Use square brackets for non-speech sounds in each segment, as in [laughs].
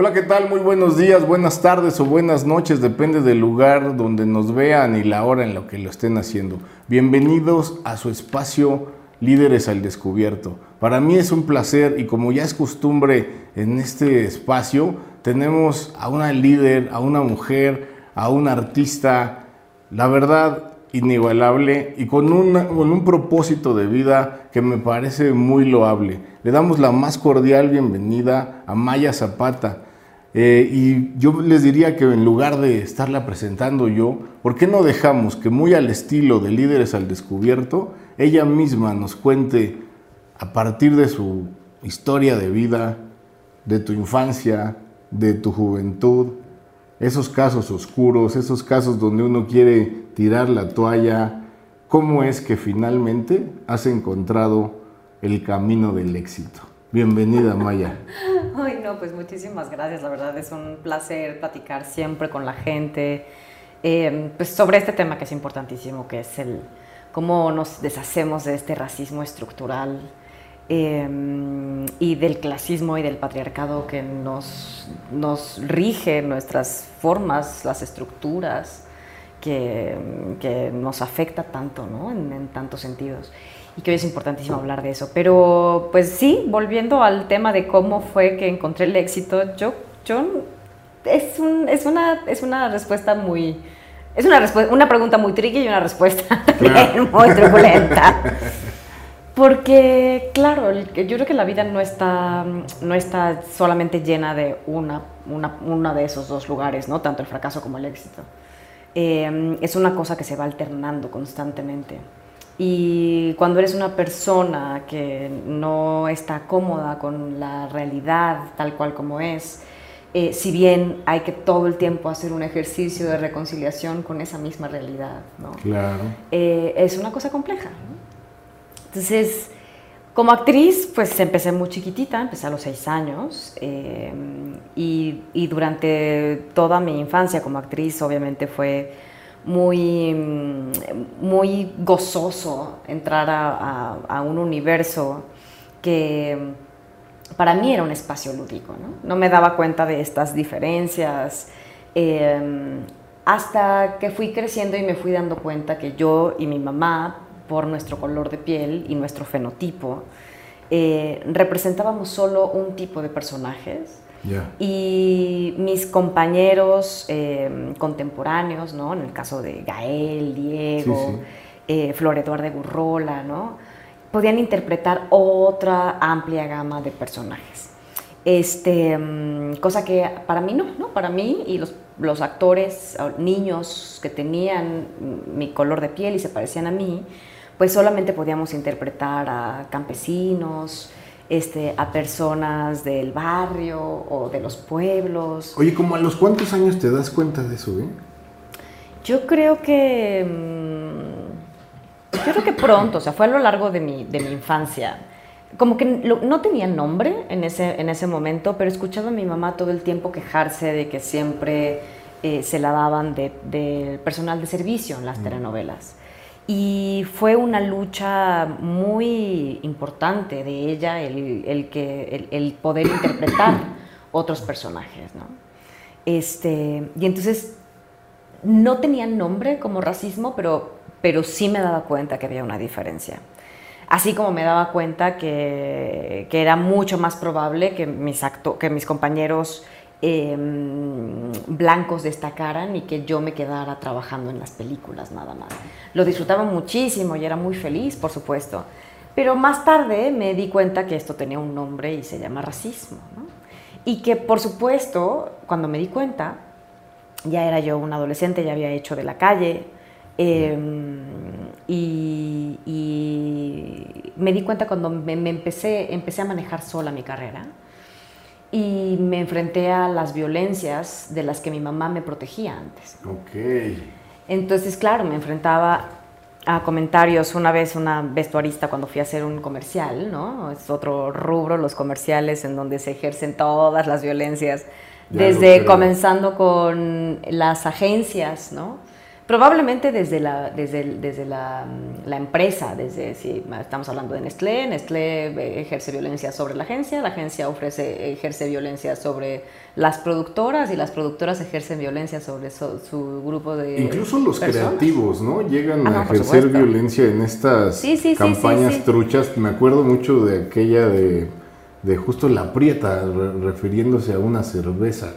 Hola, ¿qué tal? Muy buenos días, buenas tardes o buenas noches, depende del lugar donde nos vean y la hora en la que lo estén haciendo. Bienvenidos a su espacio Líderes al Descubierto. Para mí es un placer y como ya es costumbre en este espacio, tenemos a una líder, a una mujer, a un artista, la verdad, inigualable y con, con un propósito de vida que me parece muy loable. Le damos la más cordial bienvenida a Maya Zapata. Eh, y yo les diría que en lugar de estarla presentando yo, ¿por qué no dejamos que muy al estilo de Líderes al Descubierto, ella misma nos cuente a partir de su historia de vida, de tu infancia, de tu juventud, esos casos oscuros, esos casos donde uno quiere tirar la toalla, cómo es que finalmente has encontrado el camino del éxito. Bienvenida, Maya. [laughs] Ay, no, pues muchísimas gracias. La verdad es un placer platicar siempre con la gente eh, pues sobre este tema que es importantísimo, que es el cómo nos deshacemos de este racismo estructural eh, y del clasismo y del patriarcado que nos, nos rige nuestras formas, las estructuras, que, que nos afecta tanto, ¿no? En tantos sentidos y que hoy es importantísimo hablar de eso. Pero pues sí, volviendo al tema de cómo fue que encontré el éxito, yo, yo es, un, es, una, es una respuesta muy... Es una, una pregunta muy tricky y una respuesta [laughs] muy turbulenta. Porque, claro, yo creo que la vida no está, no está solamente llena de una, una, una de esos dos lugares, ¿no? tanto el fracaso como el éxito. Eh, es una cosa que se va alternando constantemente. Y cuando eres una persona que no está cómoda con la realidad tal cual como es, eh, si bien hay que todo el tiempo hacer un ejercicio de reconciliación con esa misma realidad, ¿no? Claro. Eh, es una cosa compleja. Entonces, como actriz, pues empecé muy chiquitita, empecé a los seis años eh, y, y durante toda mi infancia como actriz obviamente fue muy, muy gozoso entrar a, un universo que para mí era un espacio lúdico. No, me daba cuenta de estas diferencias. Em, hasta que fui creciendo y me fui dando cuenta que yo y mi mamá, por nuestro color de piel y nuestro fenotipo, eh, representábamos solo un tipo de personajes y mis compañeros eh, contemporáneos, ¿no? en el caso de Gael, Diego, eh, Flor Eduardo Gurrola, ¿no? podían interpretar otra amplia gama de personajes. Este, mm, cosa que para mí no, ¿no? Para mí y los, los actores, niños que tenían mi color de piel y se parecían a mí, pues solamente podíamos interpretar a campesinos, este, a personas del barrio o de los pueblos. Oye, ¿como a los cuántos años te das cuenta de eso? Eh? Yo creo que... Mm, yo creo que pronto, o sea, fue a lo largo de mi, de mi infancia. Como que no tenía nombre en ese, en ese momento, pero escuchaba a mi mamá todo el tiempo quejarse de que siempre eh, se la daban de, de, personal de servicio en las mm. telenovelas. Y fue una lucha muy importante de ella el, el que, el, poder interpretar [coughs] otros personajes. ¿no? Este, y entonces no tenía nombre como racismo, pero, pero sí me daba cuenta que había una diferencia. Así como me daba cuenta que, que era mucho más probable que mis, acto, que mis compañeros Em, blancos destacaran y que yo me quedara trabajando en las películas nada más. Lo disfrutaba muchísimo y era muy feliz, por supuesto. Pero más tarde me di cuenta que esto tenía un nombre y se llama racismo. Y que, por supuesto, cuando me di cuenta, ya era yo un adolescente, ya había hecho de la calle. Em, y, me di cuenta cuando me, me, empecé, empecé a manejar sola mi carrera y me enfrenté a las violencias de las que mi mamá me protegía antes. Ok. Entonces, claro, me enfrentaba a comentarios. Una vez una vestuarista cuando fui a hacer un comercial, ¿no? Es otro rubro, los comerciales, en donde se ejercen todas las violencias, desde comenzando con las agencias, ¿no? Probablemente desde la, desde, desde la, la, empresa, desde si estamos hablando de Nestlé, Nestlé ejerce violencia sobre la agencia, la agencia ofrece, ejerce violencia sobre las productoras y las productoras ejercen violencia sobre su grupo de... Incluso los creativos, ¿no? Llegan ah, a ejercer violencia en estas campañas truchas. Me acuerdo mucho de aquella de, de justo La Prieta, refiriéndose a una cerveza.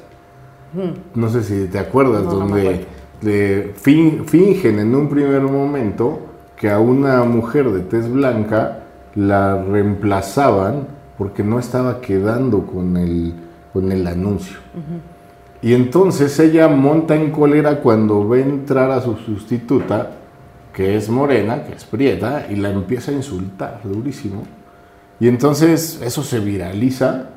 Hmm. No sé si te acuerdas, donde fingen en un primer momento que a una mujer de tez blanca la reemplazaban porque no estaba quedando con el, con el anuncio. Y entonces ella monta en cólera cuando ve entrar a su sustituta, que es morena, que es prieta, y la empieza a insultar durísimo. Y entonces eso se viraliza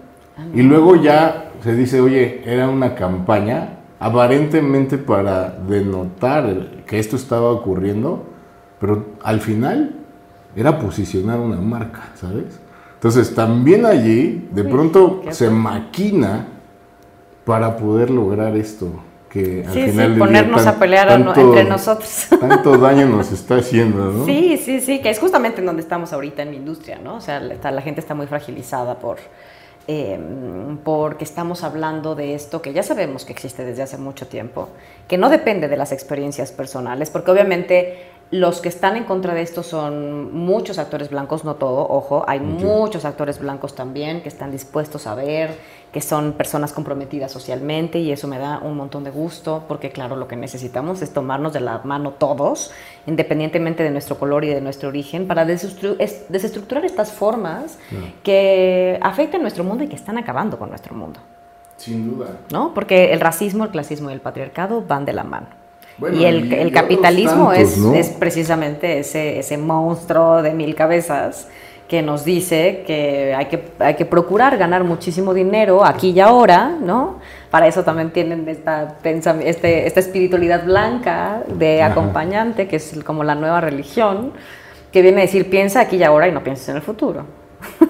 y luego ya se dice, oye, era una campaña aparentemente para denotar que esto estaba ocurriendo, pero al final era posicionar una marca, ¿sabes? Entonces también allí de pronto se maquina para poder lograr esto. Que al sí, final sí, ponernos a pelear entre nosotros. [laughs] Tanto daño nos está haciendo, ¿no? Sí, sí, sí, que es justamente en donde estamos ahorita en mi industria, ¿no? O sea, la gente está muy fragilizada por, Em, porque estamos hablando de esto que ya sabemos que existe desde hace mucho tiempo, que no depende de las experiencias personales, porque obviamente los que están en contra de esto son muchos actores blancos, no todo, ojo, hay muchos actores blancos también que están dispuestos a ver, que son personas comprometidas socialmente y eso me da un montón de gusto porque claro, lo que necesitamos es tomarnos de la mano todos, independientemente de nuestro color y de nuestro origen, para desestructurar estas formas que afectan nuestro mundo y que están acabando con nuestro mundo. Sin duda. ¿No? Porque el racismo, el clasismo y el patriarcado van de la mano. y el, capitalismo es, es, precisamente ese, ese monstruo de mil cabezas que nos dice que hay, que hay que procurar ganar muchísimo dinero aquí y ahora, ¿no? Para eso también tienen esta, este, esta espiritualidad blanca de acompañante, que es como la nueva religión, que viene a decir piensa aquí y ahora y no pienses en el futuro.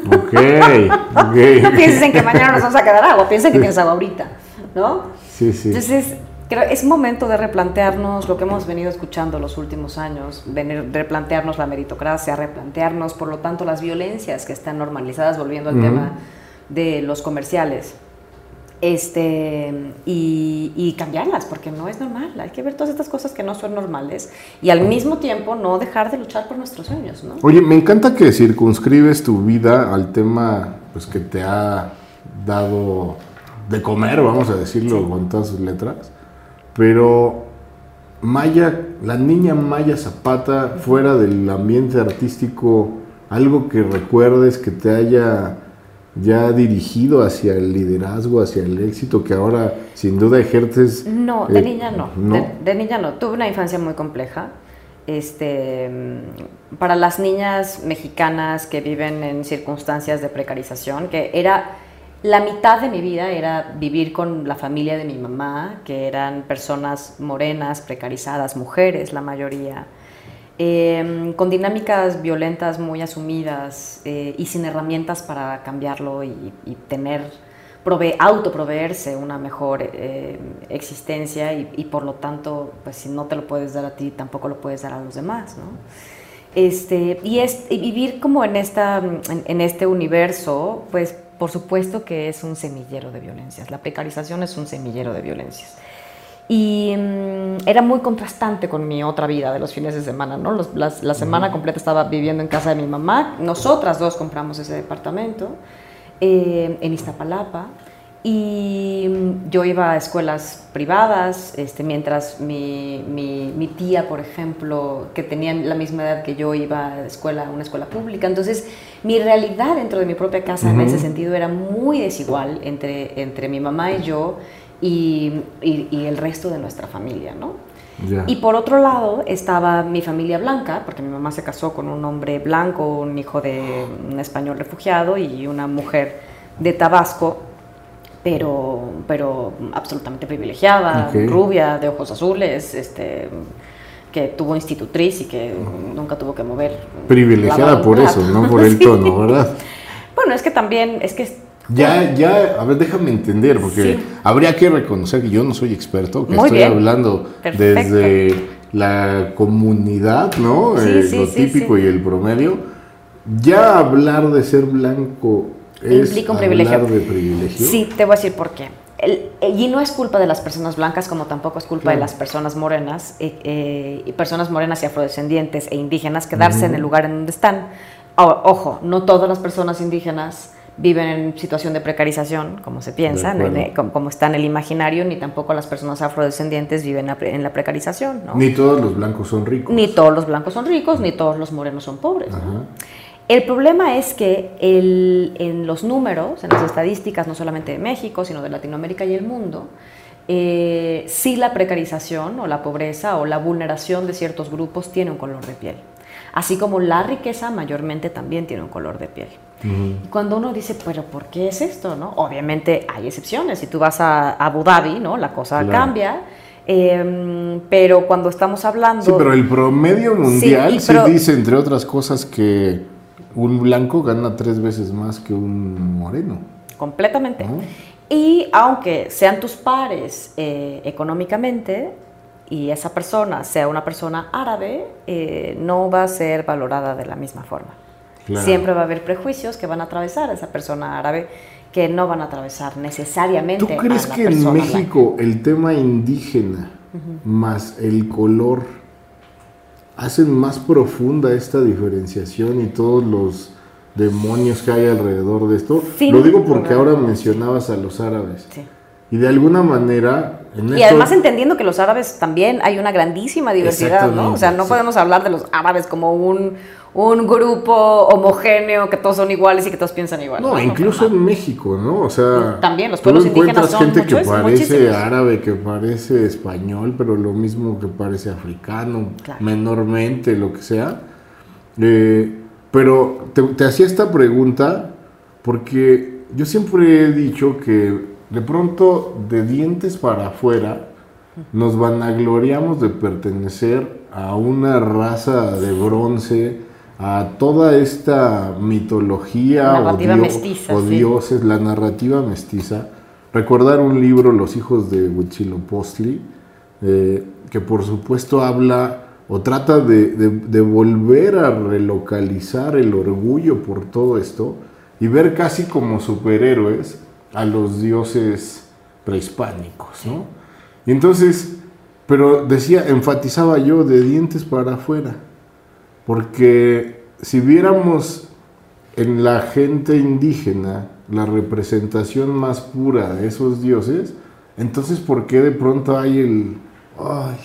Ok, [laughs] no pienses en que mañana nos vamos a quedar agua, piensa que tienes agua ahorita, ¿no? Sí, sí. Entonces, es momento de replantearnos lo que hemos venido escuchando los últimos años, de replantearnos la meritocracia, replantearnos, por lo tanto, las violencias que están normalizadas, volviendo al tema de los comerciales, este, y, cambiarlas, porque no es normal. Hay que ver todas estas cosas que no son normales y al mismo tiempo no dejar de luchar por nuestros sueños. ¿no? Oye, me encanta que circunscribes tu vida al tema pues, que te ha dado de comer, vamos a decirlo con todas sus letras. Pero Maya, la niña Maya Zapata, fuera del ambiente artístico, algo que recuerdes que te haya ya dirigido hacia el liderazgo, hacia el éxito que ahora sin duda ejerces? No, de eh, niña no. De, niña no. Tuve una infancia muy compleja. Este, para las niñas mexicanas que viven en circunstancias de precarización, que era la mitad de mi vida era vivir con la familia de mi mamá, que eran personas morenas, precarizadas, mujeres la mayoría, em, con dinámicas violentas muy asumidas eh, y sin herramientas para cambiarlo y, tener, prove autoproveerse una mejor eh, existencia y, por lo tanto, pues si no te lo puedes dar a ti, tampoco lo puedes dar a los demás, ¿no? Este, y, es, vivir como en, esta, en este universo, pues por supuesto que es un semillero de violencias. La precarización es un semillero de violencias. Y mm, era muy contrastante con mi otra vida de los fines de semana, ¿no? la semana completa estaba viviendo en casa de mi mamá. Nosotras dos compramos ese departamento eh, en Iztapalapa. Y mm, yo iba a escuelas privadas, este, mientras mi, mi, tía, por ejemplo, que tenía la misma edad que yo, iba a escuela, una escuela pública. Entonces, mi realidad dentro de mi propia casa en ese sentido era muy desigual entre, entre mi mamá y yo y, y, el resto de nuestra familia, ¿no? Y por otro lado estaba mi familia blanca, porque mi mamá se casó con un hombre blanco, un hijo de un español refugiado y una mujer de Tabasco pero, pero absolutamente privilegiada, rubia, de ojos azules, este, que tuvo institutriz y que nunca tuvo que mover. Privilegiada por eso, no por el [laughs] tono, ¿verdad? bueno, es que también, es que... Ya, ya, a ver, déjame entender, porque habría que reconocer que yo no soy experto, que estoy hablando desde la comunidad, ¿no? Sí, Eh, sí, lo típico y el promedio. Ya hablar de ser blanco es Implica un privilegio. de privilegio. Sí, te voy a decir por qué. El- y no es culpa de las personas blancas como tampoco es culpa Claro. de las personas morenas eh, eh, y personas morenas y afrodescendientes e indígenas quedarse en el lugar en donde están. O- ojo, no todas las personas indígenas viven en situación de precarización, como se piensa, como, como está en el imaginario, ni tampoco las personas afrodescendientes viven en la precarización. ¿no? Ni todos los blancos son ricos. Ni todos los blancos son ricos, ni todos los morenos son pobres. ¿no? El problema es que el- en los números, en las estadísticas, no solamente de México, sino de Latinoamérica y el mundo, eh, sí la precarización o la pobreza o la vulneración de ciertos grupos tiene un color de piel. Así como la riqueza mayormente también tiene un color de piel. Y cuando uno dice, pero ¿por qué es esto? ¿no? Obviamente hay excepciones. Si tú vas a Abu Dhabi, ¿no? la cosa Claro. cambia. Eh, pero cuando estamos hablando... Sí, pero el promedio mundial sí, pero- dice, entre otras cosas, que un blanco gana tres veces más que un moreno. completamente. ¿no? Y aunque sean tus pares eh, económicamente y esa persona sea una persona árabe, eh, no va a ser valorada de la misma forma. Claro. Siempre va a haber prejuicios que van a atravesar a esa persona árabe que no van a atravesar necesariamente ¿Tú crees a la que en blanca. México el tema indígena más el color hacen más profunda esta diferenciación y todos los demonios que hay alrededor de esto? Lo digo porque ahora mencionabas a los árabes. Sí. Y de alguna manera... En Y esto- además entendiendo que los árabes también hay una grandísima diversidad, ¿no? O sea, no podemos hablar de los árabes como un, un grupo homogéneo que todos son iguales y que todos piensan igual. No, incluso en México, ¿no? O sea, También, los tú pueblos encuentras indígenas son gente que parece muchísimos. árabe, que parece español, pero lo mismo que parece africano, Claro. menormente, lo que sea. Eh, pero te, te hacía esta pregunta porque yo siempre he dicho que de pronto de dientes para afuera nos vanagloriamos de pertenecer a una raza de bronce, a toda esta mitología o, Narrativa dio- mestiza, o sí. dioses, la narrativa mestiza. Recordar un libro, Los hijos de Huitzilopochtli, eh, que por supuesto habla o trata de, de- de volver a relocalizar el orgullo por todo esto y ver casi como superhéroes a los dioses prehispánicos, ¿no? Y entonces, pero decía, enfatizaba yo de dientes para afuera, porque si viéramos en la gente indígena la representación más pura de esos dioses, entonces ¿por qué de pronto hay el... Ay,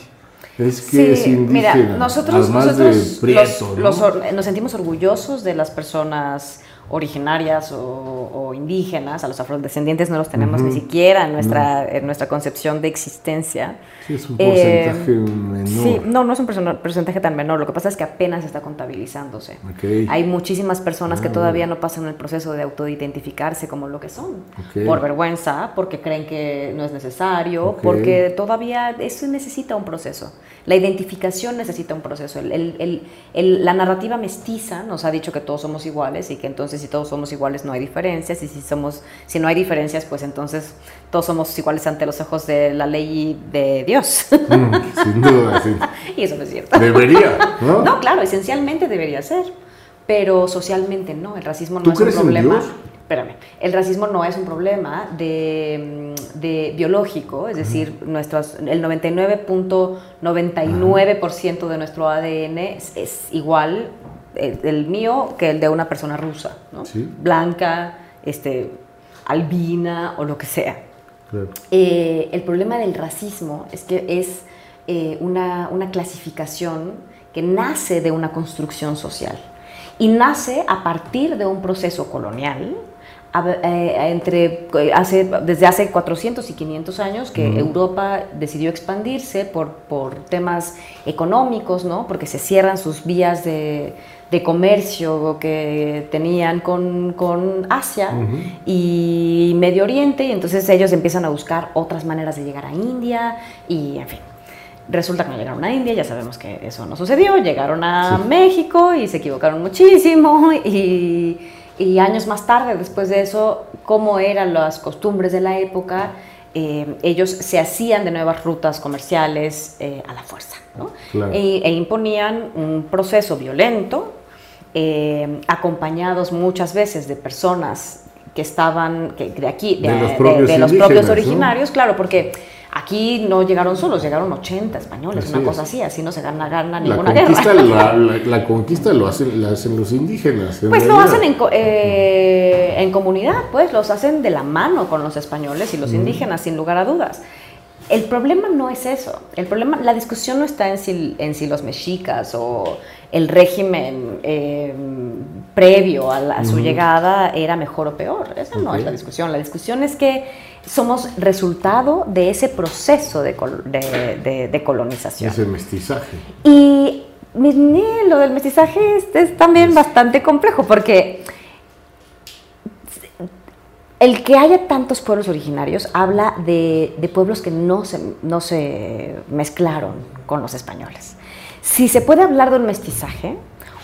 es que es indígena. Mira, nosotros, nosotros prieto, los- ¿no? los or- nos sentimos orgullosos de las personas originarias o, o indígenas, a los afrodescendientes no los tenemos ni siquiera en nuestra, en nuestra concepción de existencia. Sí, es un Eh, porcentaje menor. Sí, no, no es un porcentaje tan menor, lo que pasa es que apenas está contabilizándose. Ok. Hay muchísimas personas que Ah. todavía no pasan el proceso de autoidentificarse como lo que son, Ok. por vergüenza, porque creen que no es necesario, Ok. porque todavía eso necesita un proceso. La identificación necesita un proceso. El- el- el- la narrativa mestiza nos ha dicho que todos somos iguales y que entonces si todos somos iguales no hay diferencias y si, somos, si no hay diferencias pues entonces todos somos iguales ante los ojos de la ley de Dios. [laughs] Mm, sin duda, sí. [laughs] y eso no es cierto. Debería, [laughs] ¿no? No, claro, esencialmente debería ser, pero socialmente no. El racismo no ¿Tú es un crees en problema. Dios? Espérame, el racismo no es un problema de, mm, de biológico, es decir, nuestros, el 99.99% de nuestro ADN es, es igual el, el mío que el de una persona rusa, ¿no? Sí. Blanca, este, albina o lo que sea. Claro. Eh, el problema del racismo es que es eh, una, una clasificación que nace de una construcción social y nace a partir de un proceso colonial a- eh, entre, hace, desde hace 400 y 500 años que Europa decidió expandirse por, por temas económicos, ¿no? porque se cierran sus vías de, de comercio que tenían con, con Asia y Medio Oriente, y entonces ellos empiezan a buscar otras maneras de llegar a India y en fin. Resulta que no llegaron a India, ya sabemos que eso no sucedió, llegaron a Sí. México y se equivocaron muchísimo [laughs] y, y años más tarde, después de eso, cómo eran las costumbres de la época, eh, ellos se hacían de nuevas rutas comerciales eh, a la fuerza, ¿no? E, e, imponían un proceso violento, eh, acompañados muchas veces de personas que estaban de aquí, de, los propios, originarios, claro, porque Aquí no llegaron solos, llegaron 80 españoles, una cosa así, así no se gana, gana ninguna la guerra. La, [laughs] la, conquista lo hacen, la hacen los indígenas. Pues lo hacen en, eh, en, comunidad, pues los hacen de la mano con los españoles y los indígenas, sin lugar a dudas. El problema no es eso. El problema, la discusión no está en si, en si los mexicas o el régimen eh, previo a, su llegada era mejor o peor. Esa no es la discusión. La discusión es que somos resultado de ese proceso de, de, colonización. Ese mestizaje. Y lo del mestizaje es, también bastante complejo porque el que haya tantos pueblos originarios habla de, pueblos que no se, no se mezclaron con los españoles. Si se puede hablar de un mestizaje,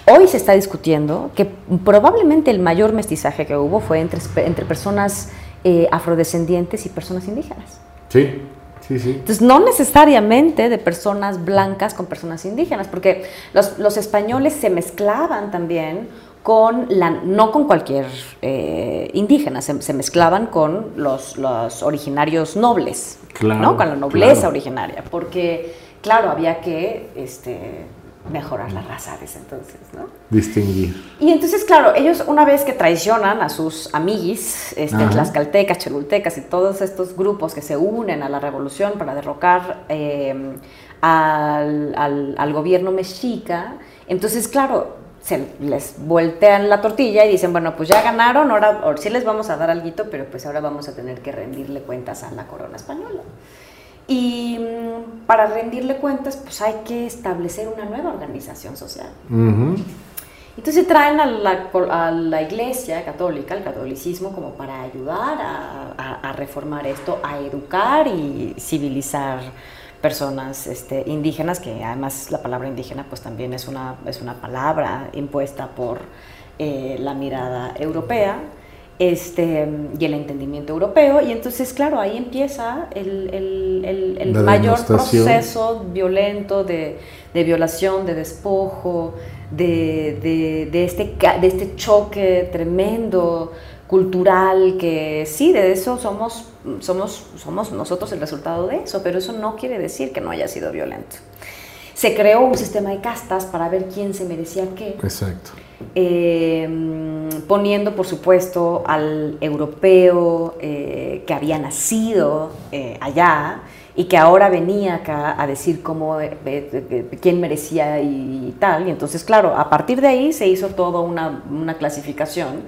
hoy se está discutiendo que probablemente el mayor mestizaje que hubo fue entre, entre personas eh, afrodescendientes y personas indígenas. Sí, sí, sí. Entonces, no necesariamente de personas blancas con personas indígenas, porque los, españoles se mezclaban también con la, no con cualquier eh, indígena, se, mezclaban con los, originarios nobles, ¿no? con la nobleza originaria, porque, claro, había que este, mejorar la raza desde entonces, ¿no? Distinguir. Y entonces, claro, ellos una vez que traicionan a sus amiguis, este, tlaxcaltecas, cholultecas y todos estos grupos que se unen a la revolución para derrocar em, al, gobierno mexica, entonces, claro, se les voltean la tortilla y dicen, bueno, pues ya ganaron, ahora, ahora sí les vamos a dar algo, pero pues ahora vamos a tener que rendirle cuentas a la corona española. Y mm, para rendirle cuentas, pues hay que establecer una nueva organización social. Entonces traen a la, a la, iglesia católica, al catolicismo, como para ayudar a, a, reformar esto, a educar y civilizar personas este, indígenas, que además la palabra indígena pues también es una, es una palabra impuesta por eh, la mirada europea este, y el entendimiento europeo. Y entonces, claro, ahí empieza el, el, el, mayor proceso violento de, de, violación, de despojo, de, de, de, este, de este choque tremendo cultural que sí, de eso somos, somos, somos nosotros el resultado de eso, pero eso no quiere decir que no haya sido violento. Se creó un sistema de castas para ver quién se merecía qué. Exacto. Eh, poniendo, por supuesto, al europeo eh, que había nacido eh, allá y que ahora venía acá a decir cómo, quién merecía y, tal. Y entonces, claro, a partir de ahí se hizo toda una, una clasificación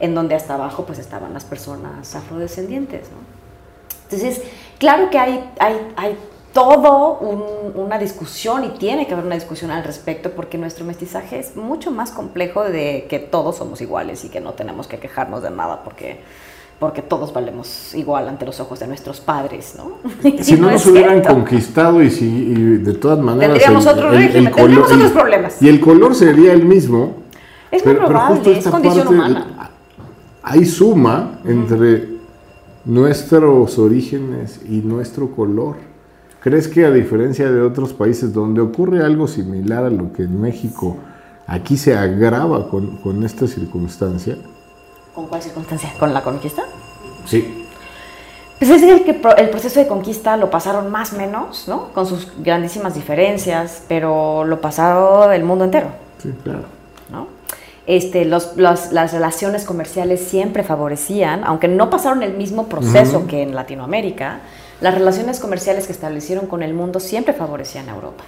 en donde hasta abajo pues estaban las personas afrodescendientes. Entonces, claro que hay, hay, hay todo una discusión y tiene que haber una discusión al respecto porque nuestro mestizaje es mucho más complejo de que todos somos iguales y que no tenemos que quejarnos de nada porque porque todos valemos igual ante los ojos de nuestros padres, ¿no? [laughs] Si no, nos hubieran conquistado y si de todas maneras tendríamos otro régimen, tendríamos otros problemas. Y el color sería el mismo. Es muy probable, es condición humana. Hay suma entre nuestros orígenes y nuestro color. ¿Crees que a diferencia de otros países donde ocurre algo similar a lo que en México, aquí se agrava con, con esta circunstancia? ¿Con cuál circunstancia? ¿Con la conquista? Sí. Pues es el que el proceso de conquista lo pasaron más o menos, ¿no? Con sus grandísimas diferencias, pero lo pasaron el mundo entero. Sí, claro. ¿No? Este, los, las relaciones comerciales siempre favorecían, aunque no pasaron el mismo proceso que en Latinoamérica, las relaciones comerciales que establecieron con el mundo siempre favorecían a Europa.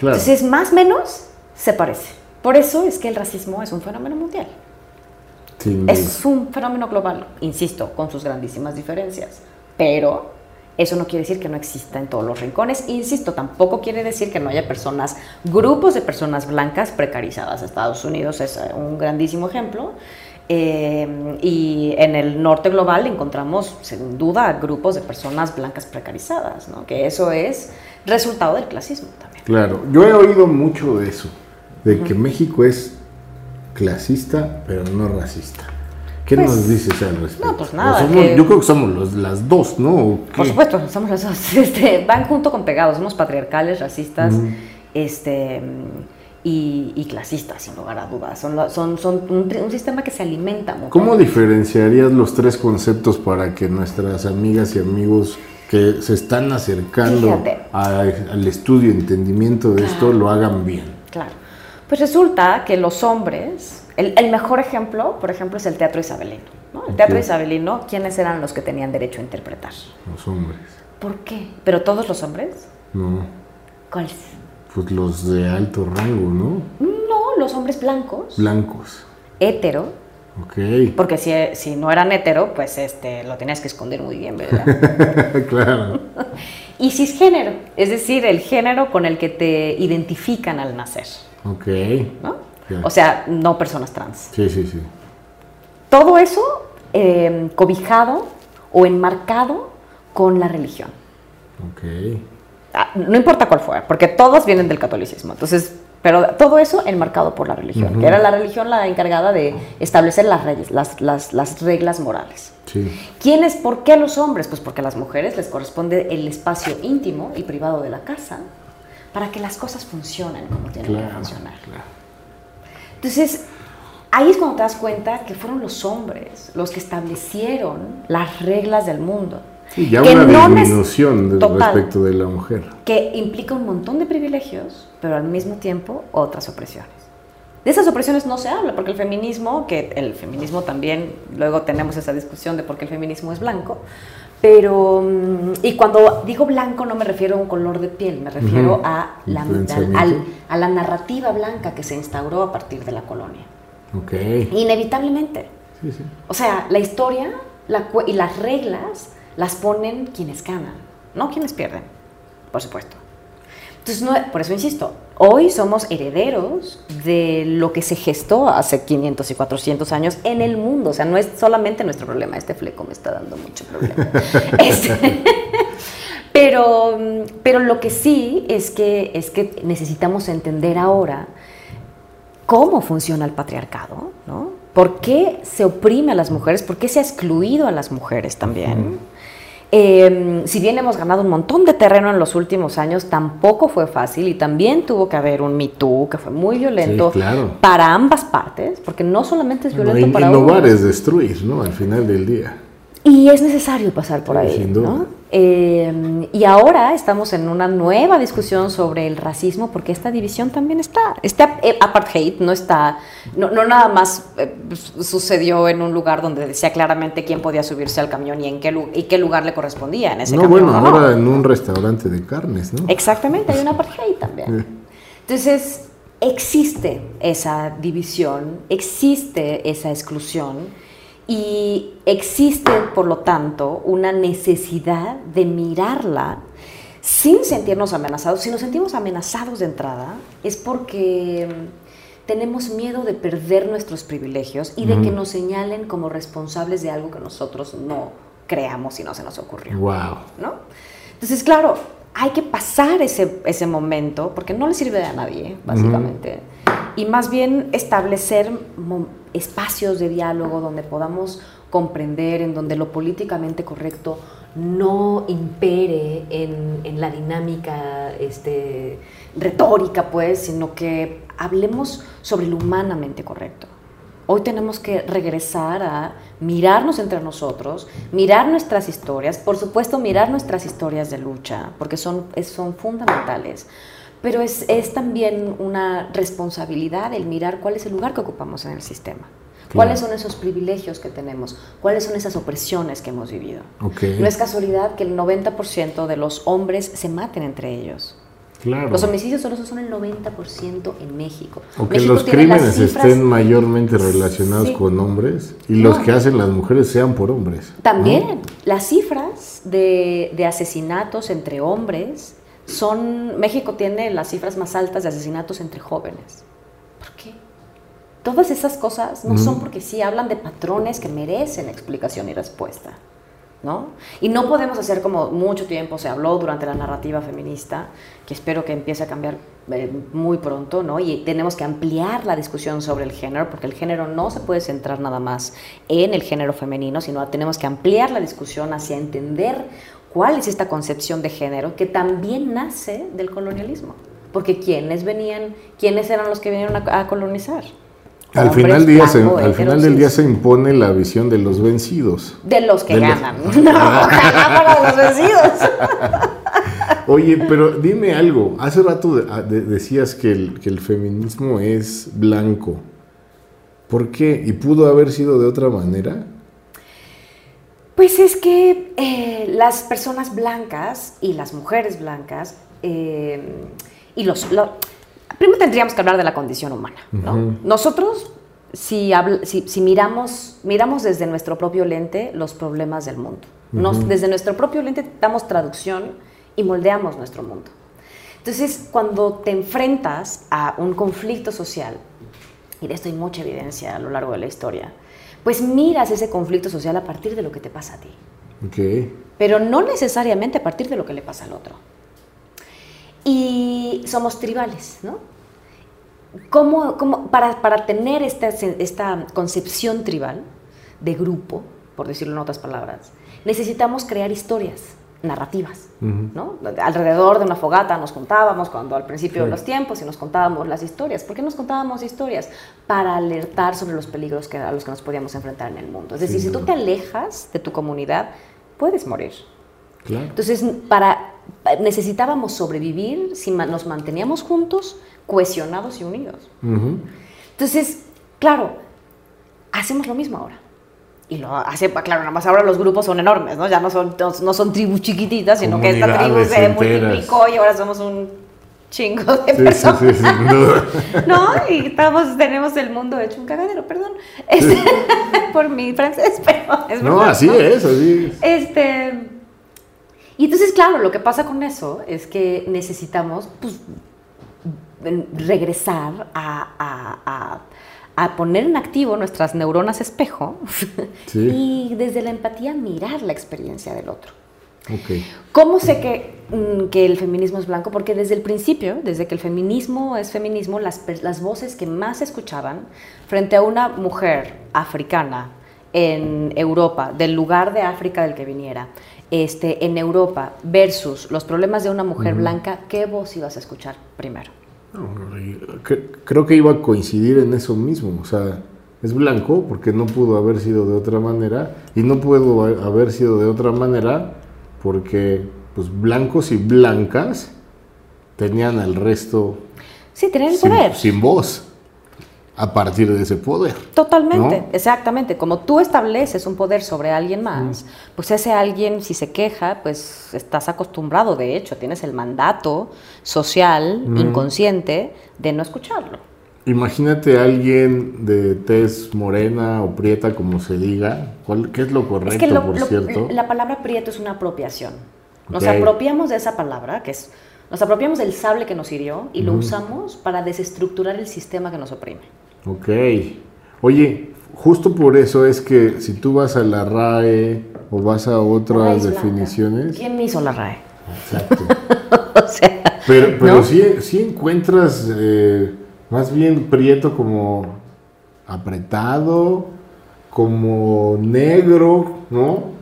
Entonces, más o menos, se parece. Por eso es que el racismo es un fenómeno mundial. es un fenómeno global, insisto, con sus grandísimas diferencias. Pero eso no quiere decir que no exista en todos los rincones. Insisto, tampoco quiere decir que no haya personas, grupos de personas blancas precarizadas. Estados Unidos es un grandísimo ejemplo. Eh, y en el norte global encontramos, sin duda, grupos de personas blancas precarizadas, ¿no? que eso es resultado del clasismo también. Claro, yo he oído mucho de eso, de que México es clasista, pero no racista. ¿Qué Pues, nos dices al respecto? no, pues nada, O somos- que- Yo creo que somos los- las dos, ¿no? Por supuesto, somos los dos. [laughs] Este, van junto con pegados. Somos patriarcales, racistas este, y, y clasistas, sin lugar a dudas. Son, son, son un, un sistema que se alimenta mucho. ¿Cómo diferenciarías los tres conceptos para que nuestras amigas y amigos que se están acercando a- al estudio y entendimiento de esto lo hagan bien? Claro. Pues resulta que los hombres, el, el mejor ejemplo, por ejemplo, es el teatro isabelino. ¿no? El teatro isabelino, ¿quiénes eran los que tenían derecho a interpretar? Los hombres. ¿Por qué? ¿Pero todos los hombres? No, ¿Cuáles? Pues los de alto rango, ¿no? No, los hombres blancos, Blancos. hetero, Ok. porque si, si no eran hetero, pues este, lo tenías que esconder muy bien, ¿verdad? [laughs] claro. [laughs] y cisgénero, es decir, el género con el que te identifican al nacer, Ok. ¿no? O sea, no personas trans. Sí, sí, sí. Todo eso eh, cobijado o enmarcado con la religión. Ok. Ah, No importa cuál fuera, porque todos vienen del catolicismo. Entonces, pero todo eso enmarcado por la religión, que era la religión la encargada de establecer las, reyes- las, las- las reglas morales. Sí. ¿Quiénes? ¿Por qué los hombres? Pues porque a las mujeres les corresponde el espacio íntimo y privado de la casa para que las cosas funcionen como tienen que funcionar. claro. Entonces, ahí es cuando te das cuenta que fueron los hombres los que establecieron las reglas del mundo. Sí, ya Que una no disminución Total. respecto de la mujer. que implica un montón de privilegios, pero al mismo tiempo otras opresiones. De esas opresiones no se habla, porque el feminismo, que el feminismo también, luego tenemos esa discusión de por qué el feminismo es blanco, pero, mm, y cuando digo blanco no me refiero a un color de piel, me refiero Ujú. a, la, al- a la narrativa blanca que se instauró a partir de la colonia. Ok. Inevitablemente. Sí, sí. O sea, la historia la y las reglas las ponen quienes ganan, no quienes pierden, por supuesto. Entonces, no- por eso insisto, hoy somos herederos de lo que se gestó hace 500 y 400 años en el mundo. O sea, no es solamente nuestro problema, este fleco me está dando mucho problema. [laughs] Este, [laughs] pero, pero lo que sí es que, es que necesitamos entender ahora cómo funciona el patriarcado, ¿no? ¿Por qué se oprime a las mujeres? ¿Por qué se ha excluido a las mujeres también? Eh, si bien hemos ganado un montón de terreno en los últimos años, tampoco fue fácil y también tuvo que haber un Me Too que fue muy violento Sí, claro. para ambas partes, porque no solamente es No, violento in- para innovar uno. es destruir, ¿no? Al final del día. Y es necesario pasar por Sí, ahí, sin duda. ¿no? Eh, y ahora estamos en una nueva discusión sobre el racismo, porque esta división también está. Este ap- apartheid no está, no, no nada más eh, su- sucedió en un lugar donde decía claramente quién podía subirse al camión y en qué, y qué lugar le correspondía en ese No, camión. bueno, ¿no? ahora en un restaurante de carnes, ¿no? Exactamente, hay un apartheid también. Entonces, existe esa división, existe esa exclusión y existe, por lo tanto, una necesidad de mirarla sin sentirnos amenazados. Si nos sentimos amenazados de entrada, es porque mm, tenemos miedo de perder nuestros privilegios y de que nos señalen como responsables de algo que nosotros no creamos y no se nos ocurrió. Wow. ¿no? Entonces, claro, hay que pasar ese, ese momento porque no le sirve a nadie, básicamente. Y más bien establecer espacios de diálogo donde podamos comprender, en donde lo políticamente correcto no impere en, en la dinámica este, retórica, pues, sino que hablemos sobre lo humanamente correcto. Hoy tenemos que regresar a mirarnos entre nosotros, mirar nuestras historias, por supuesto mirar nuestras historias de lucha, porque son, son fundamentales, pero es, es también una responsabilidad el mirar cuál es el lugar que ocupamos en el sistema, cuáles son esos privilegios que tenemos, cuáles son esas opresiones que hemos vivido. Ok. No es casualidad que el 90% de los hombres se maten entre ellos. Claro. Los homicidios solo son el 90% en México. O que México los crímenes cifras- estén mayormente relacionados Sí. con hombres y los que hacen las mujeres sean por hombres. ¿no? También las cifras de, de asesinatos entre hombres son, México tiene las cifras más altas de asesinatos entre jóvenes. ¿Por qué? Todas esas cosas no son porque sí, hablan de patrones que merecen explicación y respuesta. ¿no? Y no podemos hacer como mucho tiempo se habló durante la narrativa feminista, que espero que empiece a cambiar eh, muy pronto, ¿no? Y tenemos que ampliar la discusión sobre el género, porque el género no se puede centrar nada más en el género femenino, sino tenemos que ampliar la discusión hacia entender cuál es esta concepción de género que también nace del colonialismo. Porque ¿quiénes venían, quiénes eran los que vinieron a, colonizar? Al final, día se, al final del día se impone la visión de los vencidos. De los que ganan. [laughs] No, para los vencidos. [laughs] Oye, pero dime algo. Hace rato ah, decías que el, que el feminismo es blanco. ¿Por qué? ¿Y pudo haber sido de otra manera? Pues es que eh, las personas blancas y las mujeres blancas eh, y los, primero tendríamos que hablar de la condición humana. ¿no? Nosotros, si, si, miramos, miramos desde nuestro propio lente los problemas del mundo. desde nuestro propio lente damos traducción y moldeamos nuestro mundo. Entonces, cuando te enfrentas a un conflicto social, y de esto hay mucha evidencia a lo largo de la historia, pues miras ese conflicto social a partir de lo que te pasa a ti. Okay. Pero no necesariamente a partir de lo que le pasa al otro. Y somos tribales, ¿no? ¿Cómo, cómo, para, para, tener esta, esta concepción tribal de grupo, por decirlo en otras palabras, necesitamos crear historias narrativas, ¿no? Alrededor de una fogata nos contábamos cuando al principio de los tiempos y nos contábamos las historias. ¿Por qué nos contábamos historias? Para alertar sobre los peligros que, a los que nos podíamos enfrentar en el mundo. Es decir, si tú te alejas de tu comunidad, puedes morir. Entonces, para, necesitábamos sobrevivir si nos manteníamos juntos, cohesionados y unidos. Entonces, claro, hacemos lo mismo ahora y lo hace, claro, nada más ahora los grupos son enormes, ¿no? Ya no son, no son tribus chiquititas, sino que esta tribu se multiplicó y ahora somos un chingo de personas. Sí, sí, [laughs] ¿No? Y estamos, tenemos el mundo hecho un cagadero, perdón. Este, [laughs] por mi francés, [laughs] pero es No, así es, así es. Este, y entonces, claro, lo que pasa con eso es que necesitamos pues, regresar a a poner en activo nuestras neuronas espejo [laughs] y desde la empatía mirar la experiencia del otro. Okay. ¿Cómo sé que, mm, que, el feminismo es blanco? Porque desde el principio, desde que el feminismo es feminismo, las, las voces que más escuchaban frente a una mujer africana en Europa, del lugar de África del que viniera, este, en Europa, versus los problemas de una mujer blanca, ¿qué voz ibas a escuchar primero? Creo que iba a coincidir en eso mismo, o sea, es blanco porque no pudo haber sido de otra manera y no pudo haber sido de otra manera porque pues blancos y blancas tenían al resto sí, tenían el poder. sin voz a partir de ese poder. Totalmente, exactamente. Como tú estableces un poder sobre alguien más, pues ese alguien, si se queja, pues estás acostumbrado, de hecho, tienes el mandato social, inconsciente, de no escucharlo. Imagínate a alguien de tez morena o prieta, como se diga. ¿Cuál, ¿Qué es lo correcto, es que por cierto? La palabra prieto es una apropiación. Nos apropiamos de esa palabra, que es... Nos apropiamos del sable que nos hirió y lo usamos para desestructurar el sistema que nos oprime. Ok. Oye, justo por eso es que si tú vas a la RAE o vas a otras definiciones... ¿Quién me hizo la RAE? Exacto. [laughs] o sea, pero pero sí, encuentras eh, más bien prieto como apretado, como negro, ¿no?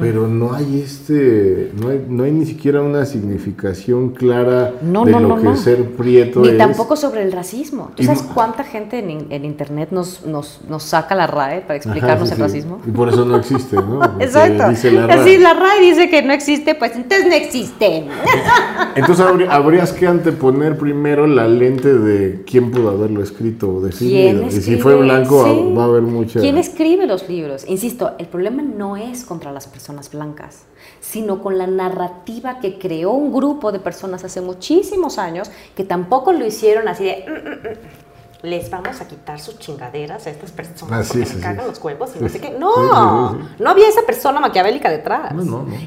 Pero no hay este, no hay, no hay, ni siquiera una significación clara de lo que ser prieto Ni tampoco sobre el racismo. ¿Tú sabes cuánta gente en, internet nos, nos, nos, saca la RAE para explicarnos el racismo? Y por eso no existe, ¿no? [laughs] Exacto. Dice la RAE. Si la RAE dice que no existe, pues entonces no existe. [laughs] entonces habrías que anteponer primero la lente de quién pudo haberlo escrito o definido. Y si fue blanco va a haber mucha... ¿Quién escribe los libros? Insisto, el problema no es contra las personas blancas, sino con la narrativa que creó un grupo de personas hace muchísimos años que tampoco lo hicieron así de... Mm, mm, mm, les vamos a quitar sus chingaderas a estas personas porque me cagan los huevos y no sé qué. No, no había esa persona maquiavélica detrás.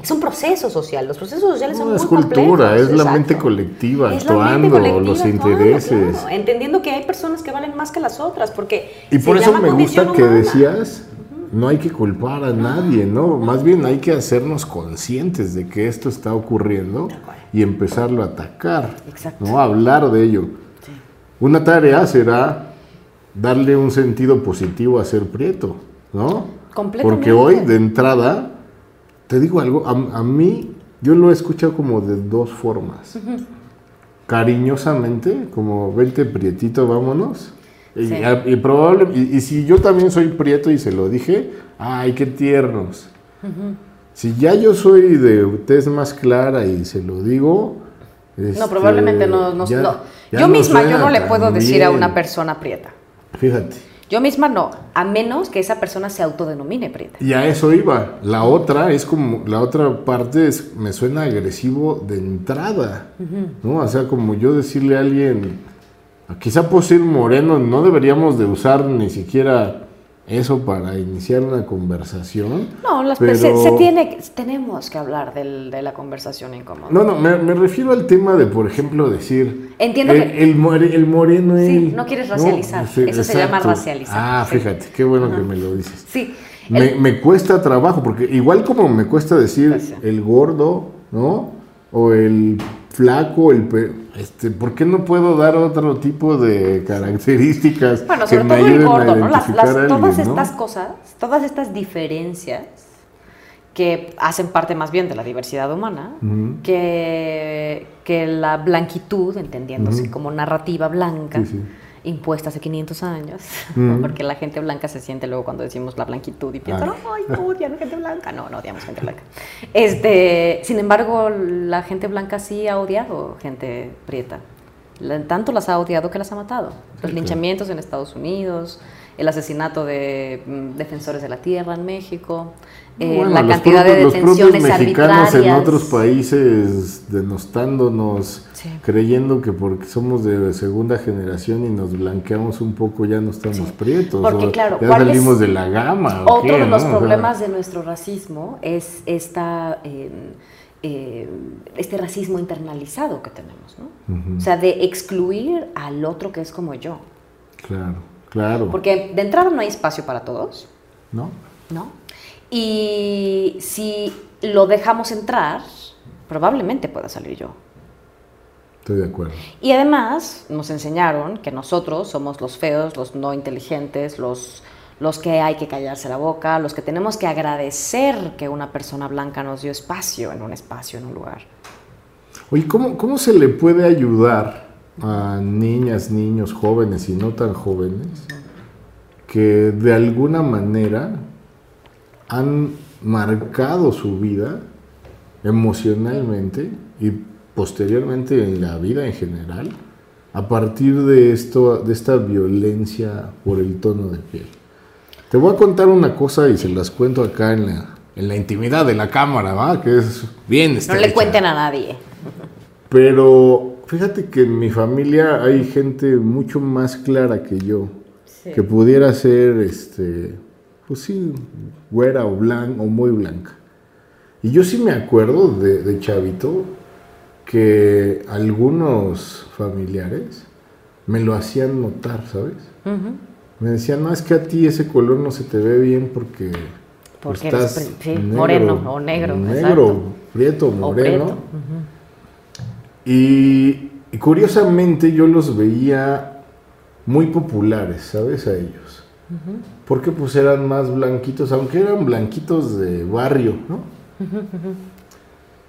Es un proceso social. Los procesos sociales son muy Es cultura, es la mente colectiva actuando, los intereses. entendiendo que hay personas que valen más que las otras porque Y por eso me gusta que decías no hay que culpar a nadie, ¿no? Más bien hay que hacernos conscientes de que esto está ocurriendo y empezarlo a atacar, Exacto. ¿no? Hablar de ello. Sí. Una tarea será darle un sentido positivo a ser prieto, ¿no? Completamente. Porque hoy, de entrada, te digo algo, a, a mí, yo lo he escuchado como de dos formas. Cariñosamente, como vente prietito, vámonos. Y, Sí. y probable, y, y si yo también soy prieto y se lo dije, ay, qué tiernos. Si ya yo soy de tez más clara y se lo digo. No, este, probablemente no. no- ya- no. ya Yo no misma, yo no le puedo decir a bien. una persona prieta. Fíjate. Yo misma no, a menos que esa persona se autodenomine prieta. Y a eso iba. La otra es como, la otra parte es, me suena agresivo de entrada, ¿no? O sea, como yo decirle a alguien, quizá por ser moreno, no deberíamos de usar ni siquiera eso para iniciar una conversación. No, las pero- se, se tiene, tenemos que hablar del- de la conversación incómoda. No, no, me, me refiero al tema de, por ejemplo, decir... Entiendo el, que- el, more- el moreno... Sí, el- no quieres racializar. Eso se llama racializar. Ah, Sí. fíjate, qué bueno que me lo dices. Sí, Me, me cuesta trabajo, porque igual como me cuesta decir sí. el gordo, ¿no? O el flaco, el... pe- Este, ¿Por qué no puedo dar otro tipo de características Bueno, que me el ayuden a gordo, ¿no? Las, identificar las- a alguien, todas ¿no? estas cosas, todas estas diferencias que hacen parte más bien de la diversidad humana, que, que la blanquitud, entendiéndose como narrativa blanca, Sí, sí. Impuesta hace 500 años, [laughs] porque la gente blanca se siente luego cuando decimos la blanquitud y piensan, ay, no, odian gente blanca. No, no odiamos gente blanca. [laughs] Este, sin embargo, la gente blanca sí ha odiado gente prieta. Tanto las ha odiado que las ha matado. Los linchamientos en Estados Unidos, el asesinato de mm, defensores de la tierra en México, eh, Bueno, la los cantidad de propios- los propios detenciones mexicanos arbitrarias. en otros países denostándonos, Sí. creyendo que porque somos de segunda generación y nos blanqueamos un poco ya no estamos Sí. prietos. Porque, o claro, ya ¿cuál es salimos de la gama. ¿o Otro qué, de los no? O sea, problemas de nuestro racismo es esta, eh, eh, este racismo internalizado que tenemos, ¿no? Ujú. O sea, de excluir al otro que es como yo. Claro, claro. Porque de entrada no hay espacio para todos, ¿No? ¿no? Y si lo dejamos entrar, probablemente pueda salir yo. Estoy de acuerdo. Y además nos enseñaron que nosotros somos los feos, los no inteligentes, los, los que hay que callarse la boca, los que tenemos que agradecer que una persona blanca nos dio espacio en un espacio, en un lugar. Oye, ¿cómo, ¿cómo se le puede ayudar a niñas, niños, jóvenes y no tan jóvenes que de alguna manera han marcado su vida emocionalmente y posteriormente en la vida en general a partir de esto, de esta violencia por el tono de piel? Te voy a contar una cosa y se las cuento acá en la, en la intimidad de la cámara, ¿va? Que es bien No le cuenten a nadie. Pero fíjate que en mi familia hay gente mucho más clara que yo, que pudiera ser, este, pues sí, güera o blanca o muy blanca. Y yo sí me acuerdo de, de chavito que algunos familiares me lo hacían notar, ¿sabes? Me decían, no, es que a ti ese color no se te ve bien porque, Porque eres estás sí, moreno o negro, Negro, exacto. prieto, O moreno. Y, y curiosamente yo los veía muy populares, ¿sabes? A ellos. Porque pues eran más blanquitos, aunque eran blanquitos de barrio, ¿no?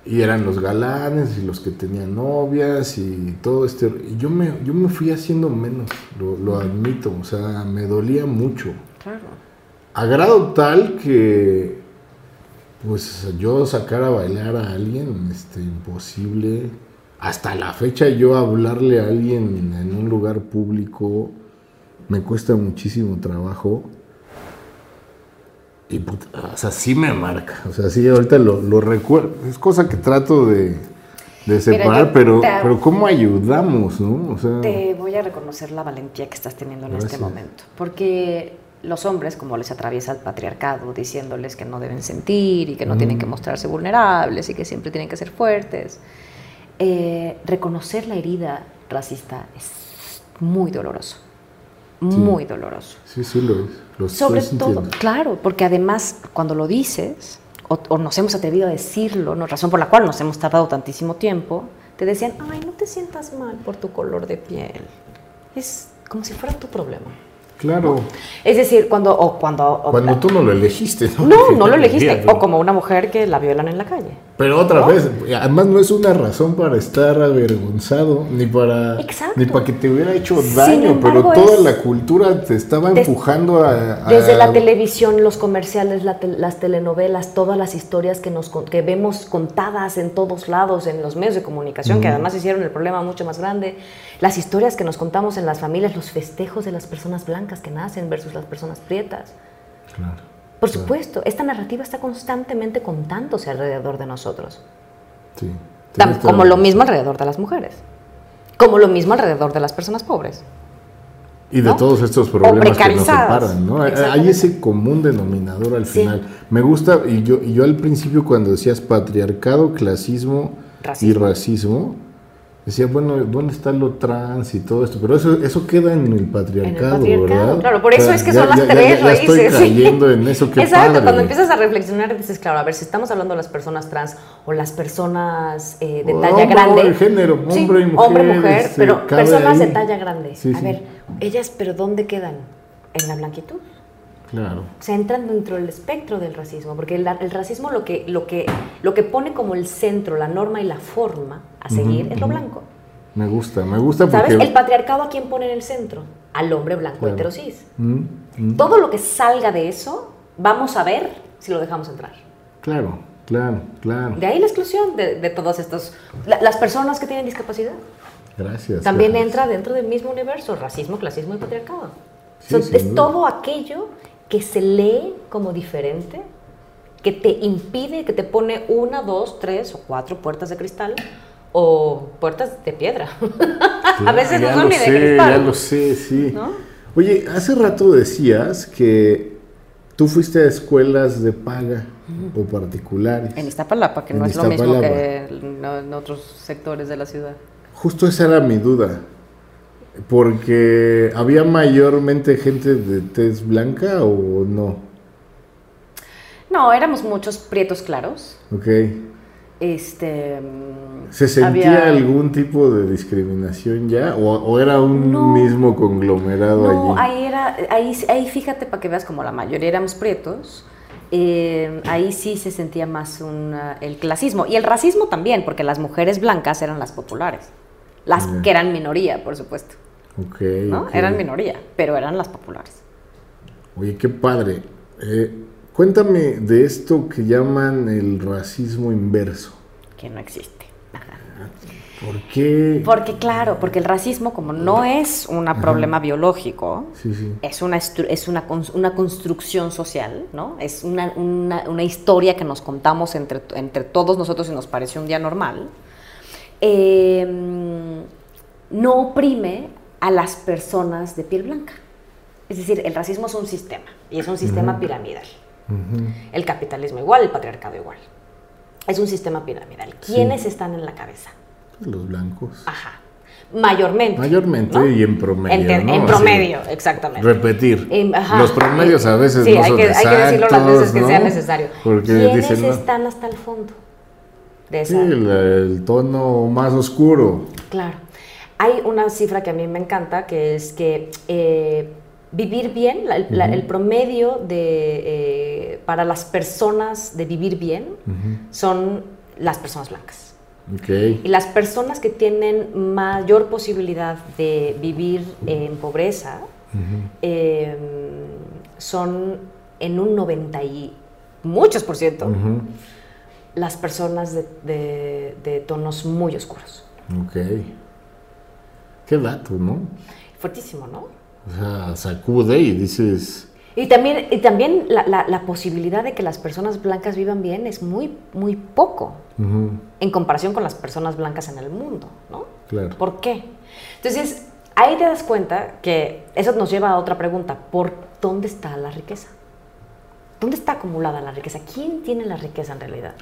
Y eran los galanes y los que tenían novias y todo este... Y yo me, yo me fui haciendo menos, lo, lo admito, o sea, me dolía mucho. Claro. A grado tal que, pues yo sacar a bailar a alguien, este, imposible. Hasta la fecha yo hablarle a alguien en un lugar público me cuesta muchísimo trabajo. Y, puta, o sea, sí me marca. O sea, sí, ahorita lo, lo recuerdo. Es cosa que trato de, de separar, pero, te- pero ¿cómo ayudamos, no? O sea, Te voy a reconocer la valentía que estás teniendo en este momento. Porque los hombres, como les atraviesa el patriarcado, diciéndoles que no deben sentir y que no tienen que mostrarse vulnerables y que siempre tienen que ser fuertes, eh, reconocer la herida racista es muy doloroso. muy doloroso. Sí, sí lo es. Lo Sobre estoy todo, claro, porque además cuando lo dices, o, o nos hemos atrevido a decirlo, ¿no? razón por la cual nos hemos tardado tantísimo tiempo, te decían, ay, no te sientas mal por tu color de piel. Es como si fuera tu problema. Claro. Es decir, cuando... O cuando o- Cuando tú no lo elegiste, ¿no? no, no lo elegiste. O como una mujer que la violan en la calle. Pero otra vez, además no es una razón para estar avergonzado, ni para, Exacto. ni para que te hubiera hecho daño, embargo, pero toda la cultura te estaba Des- empujando a... a- Desde la televisión, los comerciales, la tel- las telenovelas, todas las historias que, nos, que vemos contadas en todos lados, en los medios de comunicación, que además hicieron el problema mucho más grande, las historias que nos contamos en las familias, los festejos de las personas blancas que nacen versus las personas prietas. Claro, Por supuesto, esta narrativa está constantemente contándose alrededor de nosotros, sí. Como lo mismo alrededor de las mujeres, como lo mismo alrededor de las personas pobres. Y de ¿no? todos estos problemas que nos separan, ¿no? Hay ese común denominador al Sí. final. Me gusta, y yo, y yo al principio cuando decías patriarcado, clasismo y Racismo. Decía, bueno, ¿dónde está lo trans y todo esto? Pero eso, eso queda en el patriarcado, patriarcado, ¿verdad? claro, por eso O sea, es que ya- son las ya- tres ya estoy raíces. sí. cayendo en eso, qué Exacto, padre. cuando empiezas a reflexionar dices, claro, a ver, si estamos hablando de las personas trans o las personas eh, de O talla hombre, grande. el género, Sí, hombre y mujer, Hombre, mujer, este, pero personas de ahí. talla grande. Sí, a sí. ver, ellas, pero ¿dónde quedan? En la blanquitud. Claro, O sea, entran dentro del espectro del racismo, porque el, el racismo lo que, lo, que, lo que pone como el centro, la norma y la forma a seguir es lo blanco. me gusta, me gusta porque... ¿Sabes? El patriarcado a quién pone en el centro? Al hombre blanco Claro. heterosis. Mm, mm. Todo lo que salga de eso, vamos a ver si lo dejamos entrar. Claro, claro, claro. De ahí la exclusión de, de todos estos. la- las personas que tienen discapacidad. Gracias. También gracias. entra dentro del mismo universo, racismo, clasismo y patriarcado. Sí, sin es duda. todo aquello que se lee como diferente, que te impide, que te pone una, dos, tres o cuatro puertas de cristal o puertas de piedra. [laughs] a veces no son ni de sé, cristal. Ya lo sé, sí. ¿No? Oye, hace rato decías que tú fuiste a escuelas de paga o particulares. En Iztapalapa, que En no es lo mismo que en otros sectores de la ciudad. Justo esa era mi duda. Porque había mayormente gente de tez blanca o no. No, éramos muchos prietos claros. Ok. Este. mm, ¿Se sentía había- algún tipo de discriminación ya? ¿O, o era un No. mismo conglomerado No, allí? ahí era, ahí, ahí fíjate para que veas como la mayoría éramos prietos, eh, ahí sí se sentía más un, ah, el clasismo y el racismo también, porque las mujeres blancas eran las populares, las que eran minoría, por supuesto, Ok, ¿no? Eran minoría, pero eran las populares. Oye, qué padre. Eh, cuéntame de esto que llaman el racismo inverso. Que no existe. ¿Por qué? Porque claro, porque el racismo como no es un problema biológico, Sí, sí. es una, es una, una construcción social, ¿no? Es una, una- una historia que nos contamos entre, entre todos nosotros y nos parece un día normal. Eh, no oprime a las personas de piel blanca. Es decir, el racismo es un sistema y es un sistema piramidal. El capitalismo igual, el patriarcado igual. Es un sistema piramidal. Sí. ¿Quiénes están en la cabeza? Los blancos. Ajá. Mayormente. Mayormente ¿no? y en promedio. En, ¿no? en Así, promedio, exactamente. repetir. Em, ajá. Los promedios a veces Sí, no hay son que, hay que decirlo las veces que exactos, sea necesario. Porque ¿Quiénes dicen, están hasta el fondo de sí, el, el tono más oscuro. Claro. Hay una cifra que a mí me encanta, que es que eh, vivir bien, la- el, la- el promedio de, eh, para las personas de vivir bien son las personas blancas. Y las personas que tienen mayor posibilidad de vivir en pobreza eh, son en un 90 y muchos por ciento. Las personas de, de- de tonos muy oscuros. Ok. Qué dato, ¿no? Fuertísimo, ¿no? O sea, sacude y dices, Y también, y también la, la- la posibilidad de que las personas blancas vivan bien es muy, muy poco en comparación con las personas blancas en el mundo, ¿no? claro. ¿Por qué? Entonces, ahí te das cuenta que eso nos lleva a otra pregunta. ¿Por dónde está la riqueza? ¿Dónde está acumulada la riqueza? ¿Quién tiene la riqueza en realidad?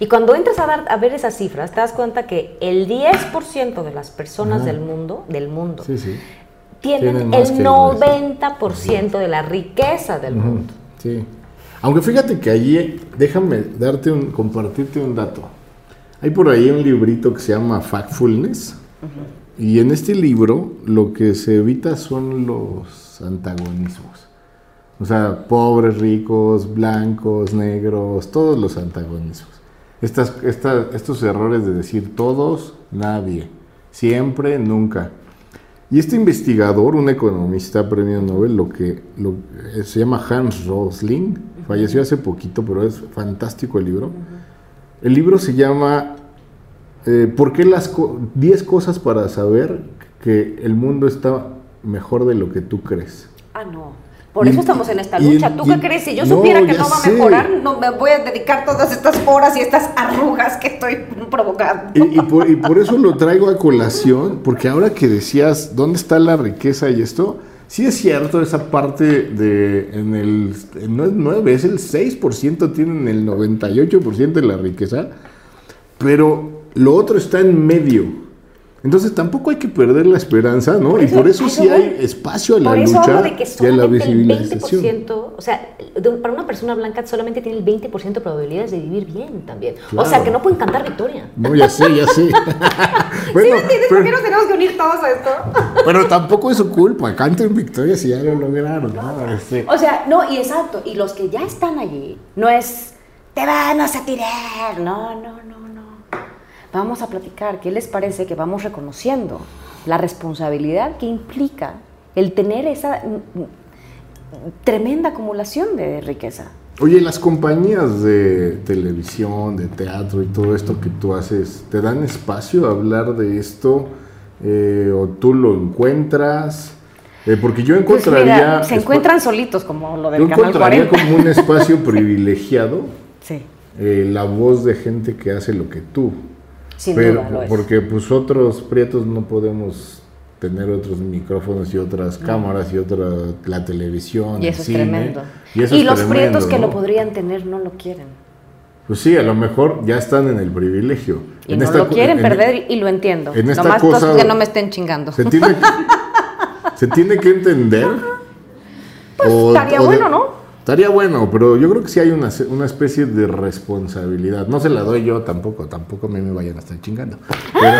Y cuando entras a, dar, a ver esas cifras, te das cuenta que el 10% de las personas Ajá. del mundo, del mundo Sí, sí. tienen, Tienen el 90% de la riqueza del mundo. Sí. Aunque fíjate que allí, déjame darte un, compartirte un dato. Hay por ahí un librito que se llama Factfulness. Y en este libro lo que se evita son los antagonismos. O sea, pobres, ricos, blancos, negros, todos los antagonismos. Estas, esta- estos errores de decir todos, nadie, siempre, nunca. Y este investigador, un economista premio Nobel, lo que lo- eh, se llama Hans Rosling, falleció hace poquito, pero es fantástico el libro. El libro se llama eh, ¿Por qué las co- 10 cosas para saber que el mundo está mejor de lo que tú crees? Ah, no. Por eso estamos en esta y- lucha. ¿Tú y- qué crees? Si yo no, supiera que no va a mejorar, no me voy a dedicar todas estas horas y estas arrugas que estoy provocando. Y, y por, y por eso lo traigo a colación, porque ahora que decías, ¿dónde está la riqueza y esto? Sí es cierto esa parte de, en el, no es 9, es el 6%, tienen el 98% de la riqueza, pero lo otro está en medio. Entonces tampoco hay que perder la esperanza, ¿no? Por y eso- por eso sí hay espacio a la Por eso lucha hablo de que y a la solamente el visibilización. 20%, o sea, de para una persona blanca solamente tiene el 20% de probabilidades de vivir bien también. O sea, que no pueden cantar victoria. No, ya sé, ya sé. [laughs] [laughs] ¿Sí Bueno, me entiendes? pero- ¿Por qué nos tenemos que unir todos a esto? [laughs] Pero tampoco es su culpa, canten victoria si ya lo lograron, ¿no? Este, O sea, no, y exacto, y los que ya están allí, no es, te vamos a tirar, no, no, no. Vamos a platicar, ¿qué les parece que vamos reconociendo la responsabilidad que implica el tener esa mm, mm, tremenda acumulación de riqueza? Oye, las compañías de televisión, de teatro y todo esto que tú haces, ¿te dan espacio a hablar de esto? Eh, ¿O tú lo encuentras? Eh, porque yo Pues encontraría... mira, se encuentran solitos como lo Yo del Canal encontraría 40. como un [laughs] espacio privilegiado Sí, eh, la voz de gente que hace lo que tú. Sin Pero, duda lo es. porque pues otros prietos no podemos tener otros micrófonos y otras cámaras y otra la televisión, y el eso es cine, tremendo. Y, eso es los tremendo, prietos que lo podrían tener no lo quieren. Pues sí, a lo mejor ya están en el privilegio. Y En no esta lo quieren en- perder y lo entiendo. en esta Nomás cosa- que no me estén chingando. Se tiene que, [laughs] se tiene que entender. Pues, estaría bueno, ¿no? Estaría bueno, pero yo creo que sí hay una, una especie de responsabilidad. No se la doy yo tampoco, tampoco a mí me vayan a estar chingando. Pero,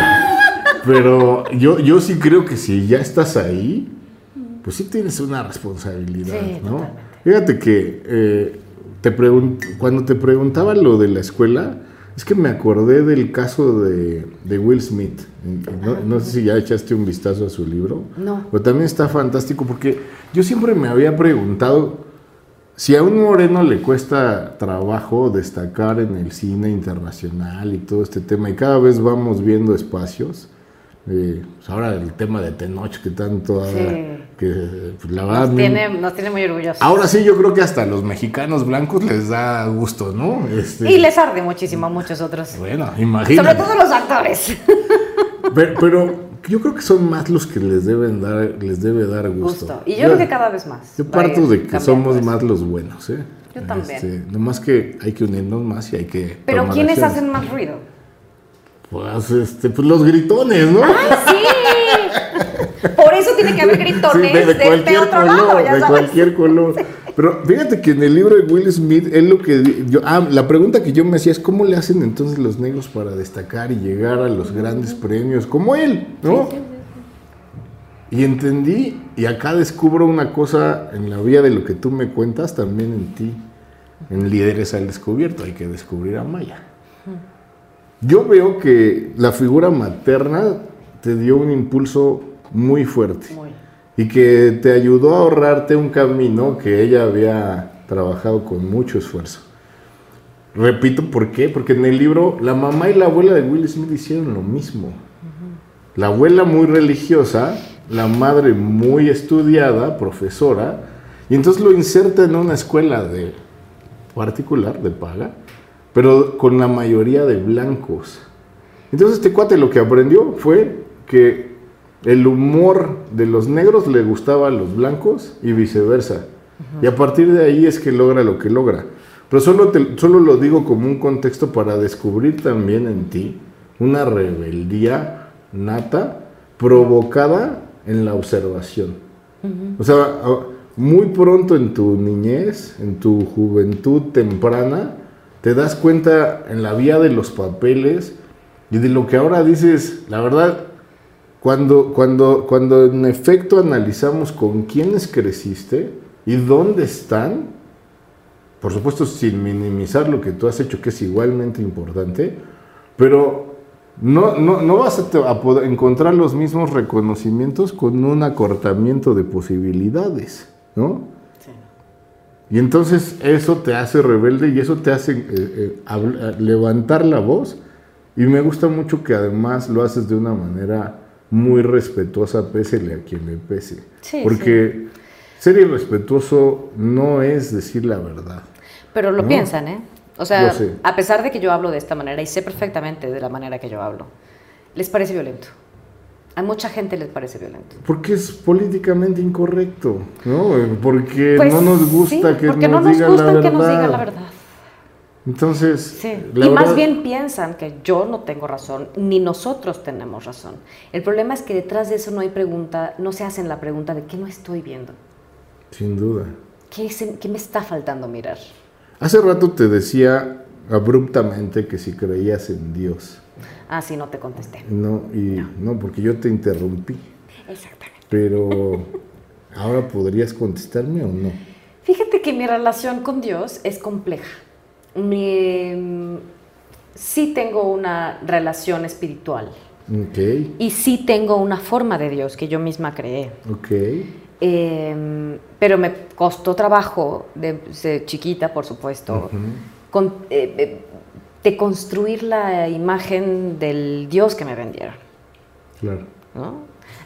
pero yo, yo sí creo que si ya estás ahí, pues sí tienes una responsabilidad, Sí, ¿no? totalmente. Fíjate que eh, te cuando te preguntaba lo de la escuela, es que me acordé del caso de, de Will Smith. No, no sé si ya echaste un vistazo a su libro. No. Pero también está fantástico porque yo siempre me había preguntado si a un moreno le cuesta trabajo destacar en el cine internacional y todo este tema, y cada vez vamos viendo espacios. eh, pues ahora el tema de Tenoch, que tanto Sí. que pues, la verdad. Nos tiene, nos tiene muy orgullosos. Ahora sí, yo creo que hasta a los mexicanos blancos les da gusto, ¿no? Este, Y les arde muchísimo a muchos otros. Bueno, Sobre imagínate. todo los actores. Pero, pero yo creo que son más los que les deben dar, les debe dar gusto. Gusto. Y yo creo que cada vez más. Yo parto de que somos eso. más los buenos, ¿eh? Yo también. Este, nomás que hay que unirnos más y hay que. Pero tomar ¿quiénes acciones. hacen más ruido? Pues, este, pues los gritones, ¿no? ¡Sí! Tiene que haber Sí, gritones de, de de, cualquier otro color, lado, ya de sabes. cualquier color. Pero fíjate que en el libro de Will Smith, él lo que yo, ah, la pregunta que yo me hacía es cómo le hacen entonces los negros para destacar y llegar a los grandes premios como él, ¿no? Y entendí, y acá descubro una cosa en la vida de lo que tú me cuentas, también en ti, en Líderes al Descubierto, hay que descubrir a Maya. Yo veo que la figura materna te dio un impulso muy fuerte Muy. y que te ayudó a ahorrarte un camino que ella había trabajado con mucho esfuerzo. Repito, ¿por qué? Porque en el libro la mamá y la abuela de Will Smith hicieron lo mismo. La abuela muy religiosa, la madre muy estudiada, profesora, y entonces lo inserta en una escuela de particular, de paga, pero con la mayoría de blancos. Entonces este cuate lo que aprendió fue que el humor de los negros le gustaba a los blancos y viceversa. Y a partir de ahí es que logra lo que logra. Pero solo, te- solo lo digo como un contexto para descubrir también en ti una rebeldía nata provocada en la observación. O sea, muy pronto en tu niñez, en tu juventud temprana, te das cuenta en la vía de los papeles y de lo que ahora dices, la verdad, cuando, cuando, cuando en efecto analizamos con quiénes creciste y dónde están, por supuesto sin minimizar lo que tú has hecho, que es igualmente importante, pero no, no, no vas a, te- a poder encontrar los mismos reconocimientos con un acortamiento de posibilidades, ¿no? Y entonces eso te hace rebelde y eso te hace eh, eh, eh, levantar la voz. Y me gusta mucho que además lo haces de una manera muy respetuosa, pésele a quien le pese. Sí, Porque ser irrespetuoso no es decir la verdad. Pero lo No. piensan, ¿eh? O sea, a pesar de que yo hablo de esta manera y sé perfectamente de la manera que yo hablo, les parece violento. A mucha gente les parece violento. Porque es políticamente incorrecto, ¿no? Porque Pues, no nos gusta sí, que, porque nos, no nos digan gusta la verdad. que nos digan la verdad. Entonces, Sí. y más verdad- bien piensan que yo no tengo razón, ni nosotros tenemos razón. El problema es que detrás de eso no hay pregunta, no se hacen la pregunta de qué no estoy viendo, Sin duda. qué, qué me está faltando mirar. Hace rato te decía abruptamente que si creías en Dios. Ah, sí, no te contesté. No, y no, porque yo te interrumpí. Exactamente. Pero ahora podrías contestarme o no. Fíjate que mi relación con Dios es compleja. Sí tengo una relación espiritual y sí tengo una forma de Dios que yo misma creé. Eh, pero me costó trabajo, desde chiquita, por supuesto, con- eh, de construir la imagen del Dios que me vendieron. Claro. ¿no?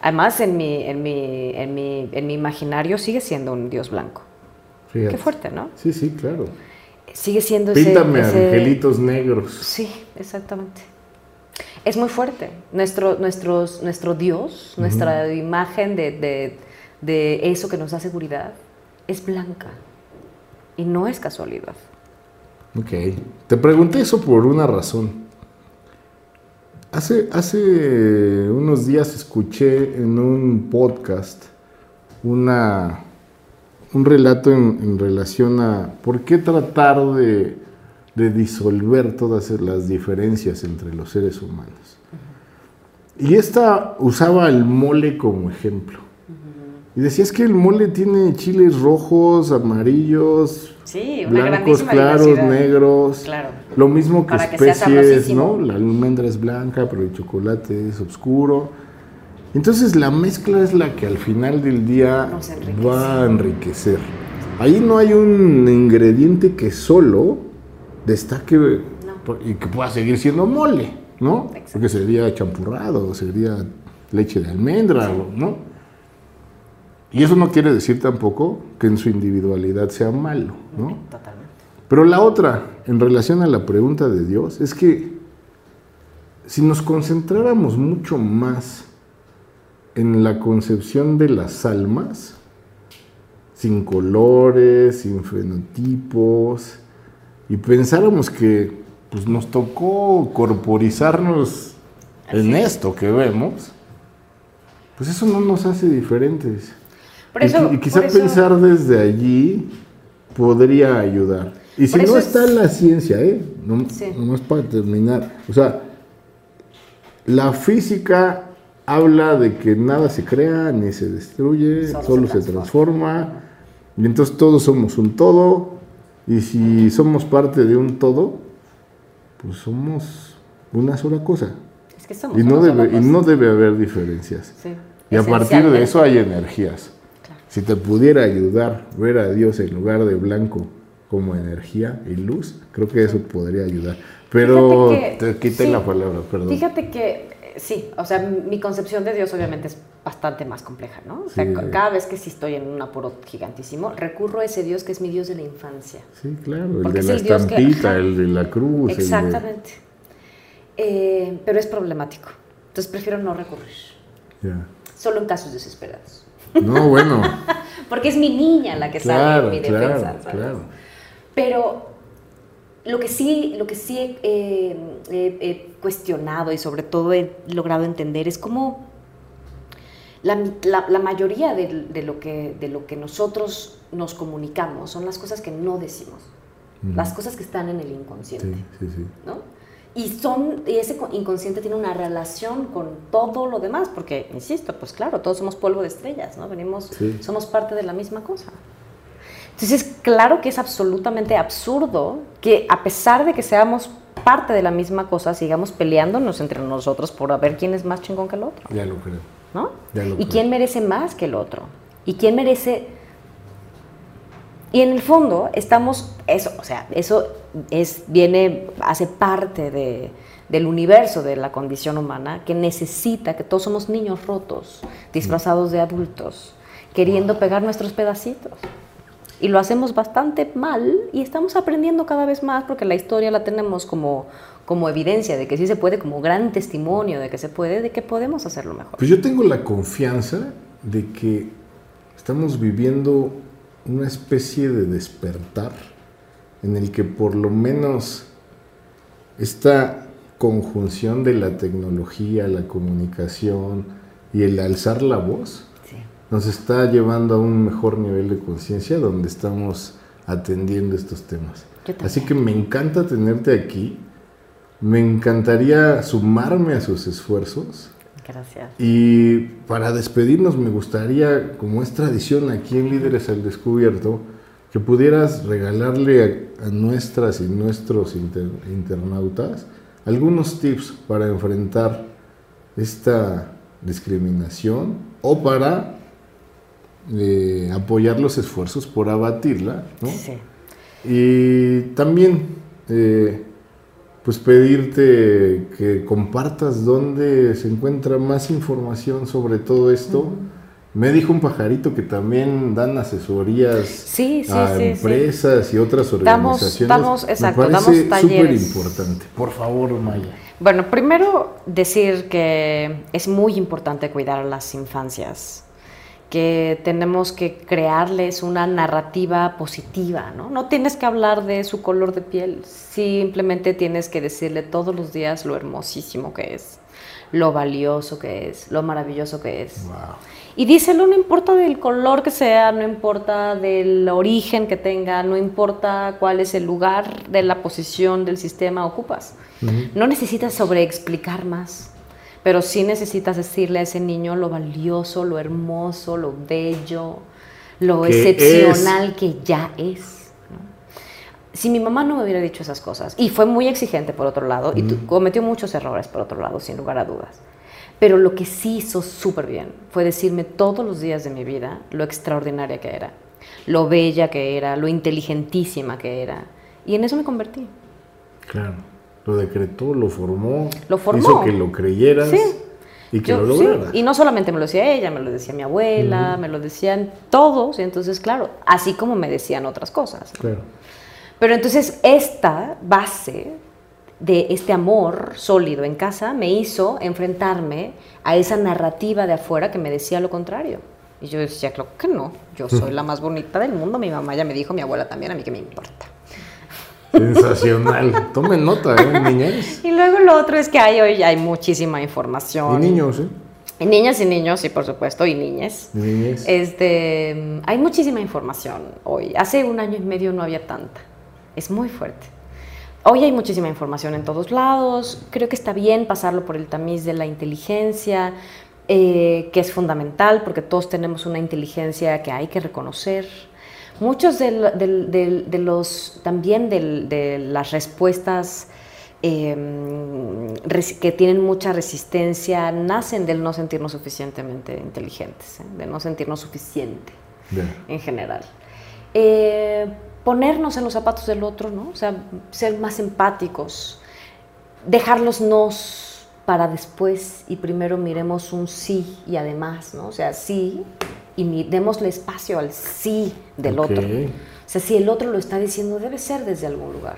Además, en mi, en, mi, en, mi, en mi imaginario sigue siendo un Dios blanco. Fíjate. Qué fuerte, ¿no? Sí, sí, claro. Sigue siendo ese... Píntame ese- angelitos negros. Sí, exactamente. Es muy fuerte. Nuestro, nuestros, nuestro Dios, nuestra imagen de, de- de eso que nos da seguridad, es blanca. Y no es casualidad. Ok. Te pregunté eso por una razón. Hace, hace unos días escuché en un podcast una, un relato en, en relación a por qué tratar de, de disolver todas las diferencias entre los seres humanos. Y esta usaba el mole como ejemplo. Y decía, es que el mole tiene chiles rojos, amarillos, Sí, blancos claros, diversidad. negros. Claro. Lo mismo que Para especies. ¿no? La almendra es blanca, pero el chocolate es oscuro. Entonces la mezcla es la que al final del día va a enriquecer. Ahí no hay un ingrediente que solo destaque y que pueda seguir siendo mole, ¿no? Exacto. Porque sería champurrado, sería leche de almendra, ¿no? Y eso no quiere decir tampoco que en su individualidad sea malo, ¿no? Totalmente. Pero la otra, en relación a la pregunta de Dios, es que si nos concentráramos mucho más en la concepción de las almas, sin colores, sin fenotipos, y pensáramos que pues, nos tocó corporizarnos en esto que vemos, pues eso no nos hace diferentes. Por Y eso, y, quizá por eso- pensar desde allí podría ayudar. Y si no es- está en la ciencia, ¿eh? No, Sí. Nomás para terminar. O sea, la física habla de que nada se crea ni se destruye, Solo solo, se se transforma. Y entonces todos somos un todo. Y si somos parte de un todo, pues somos una sola cosa. Es que somos Y no, debe, y no debe haber diferencias. Sí, Y a partir de eso hay energías. Claro. Si te pudiera ayudar ver a Dios en lugar de blanco como energía y luz, creo que eso podría ayudar. Pero que- te quité sí. la palabra, perdón. Fíjate que sí, o sea, mi concepción de Dios obviamente es bastante más compleja, ¿no? O sea, Sí. cada vez que sí estoy en un apuro gigantísimo, recurro a ese Dios que es mi Dios de la infancia. Sí, claro, el Porque de es la el Dios que- estampita, ajá. el de la cruz. el de- Exactamente. Eh, pero es problemático. Entonces prefiero no recurrir. Ya. Solo en casos desesperados. No, bueno, [laughs] Porque es mi niña la que claro, sale en mi claro, defensa. ¿sabes? claro. Pero lo que sí, lo que sí he, eh, he- he cuestionado y sobre todo he logrado entender es cómo la, la- la mayoría de, de lo que, de lo que nosotros nos comunicamos son las cosas que no decimos, las cosas que están en el inconsciente. sí, sí. ¿no? Y, son, y ese co- inconsciente tiene una relación con todo lo demás, porque, insisto, pues claro, todos somos polvo de estrellas, ¿no? Venimos, somos parte de la misma cosa. Entonces, claro que es absolutamente absurdo que a pesar de que seamos parte de la misma cosa, sigamos peleándonos entre nosotros por a ver quién es más chingón que el otro, Ya lo creo. ¿no? Ya lo Y creo. quién merece más que el otro. Y quién merece y en el fondo estamos, eso, o sea, eso es, viene, hace parte de, del universo de la condición humana que necesita que todos somos niños rotos, disfrazados de adultos, queriendo pegar nuestros pedacitos. Y lo hacemos bastante mal y estamos aprendiendo cada vez más porque la historia la tenemos como, como evidencia de que sí se puede, como gran testimonio de que se puede, de que podemos hacerlo mejor. Pues yo tengo la confianza de que estamos viviendo una especie de despertar en el que por lo menos esta conjunción de la tecnología, la comunicación y el alzar la voz. Nos está llevando a un mejor nivel de conciencia donde estamos atendiendo estos temas. Así que me encanta tenerte aquí, me encantaría sumarme a sus esfuerzos. Gracias. Y para despedirnos me gustaría, como es tradición aquí en Líderes al Descubierto, que pudieras regalarle a, a nuestras y nuestros inter- internautas algunos tips para enfrentar esta discriminación o para eh, apoyar los esfuerzos por abatirla. ¿no? Sí. Y también, eh, pues pedirte que compartas dónde se encuentra más información sobre todo esto. Me dijo un pajarito que también dan asesorías Sí, sí, a sí, empresas y otras organizaciones. damos- exacto, Me damos parece súper importante. Por favor, Maya. Bueno, primero decir que es muy importante cuidar a las infancias, que tenemos que crearles una narrativa positiva, ¿no? No tienes que hablar de su color de piel, simplemente tienes que decirle todos los días lo hermosísimo que es, lo valioso que es, lo maravilloso que es. Wow. Y díselo, no importa del color que sea, no importa del origen que tenga, no importa cuál es el lugar de la posición del sistema ocupas. No necesitas sobreexplicar más, pero sí necesitas decirle a ese niño lo valioso, lo hermoso, lo bello, lo Que excepcional que ya es. ¿no? Si mi mamá no me hubiera dicho esas cosas, y fue muy exigente por otro lado, y tu- cometió muchos errores por otro lado, sin lugar a dudas, pero lo que sí hizo súper bien fue decirme todos los días de mi vida lo extraordinaria que era, lo bella que era, lo inteligentísima que era. Y en eso me convertí. Claro. Lo decretó, lo formó. Lo formó. Hizo que lo creyeras Sí. y que Yo- lo sí, lograras. Y no solamente me lo decía ella, me lo decía mi abuela, me lo decían todos, y entonces, claro, así como me decían otras cosas. ¿no? Claro. Pero entonces esta base de este amor sólido en casa me hizo enfrentarme a esa narrativa de afuera que me decía lo contrario. Y yo decía, claro que no, yo soy [laughs] la más bonita del mundo, mi mamá ya me dijo, mi abuela también, a mí que me importa. Sensacional. Tomen nota, ¿eh, niñas? Y luego lo otro es que hay hoy hay muchísima información. Y niños, ¿eh? Y niñas y niños, sí, por supuesto, y niñas. Niñas. Este, hay muchísima información hoy. Hace un año y medio no había tanta. Es muy fuerte. Hoy hay muchísima información en todos lados. Creo que está bien pasarlo por el tamiz de la inteligencia, eh, que es fundamental porque todos tenemos una inteligencia que hay que reconocer. Muchos de, los, también de las respuestas eh, res- que tienen mucha resistencia nacen del no sentirnos suficientemente inteligentes, ¿eh? de no sentirnos suficiente en general. Eh, ponernos en los zapatos del otro, ¿no? O sea, ser más empáticos, dejar los nos para después y primero miremos un sí y además, ¿no? O sea, sí y démosle espacio al sí del Ok. otro. O sea, si el otro lo está diciendo, debe ser desde algún lugar.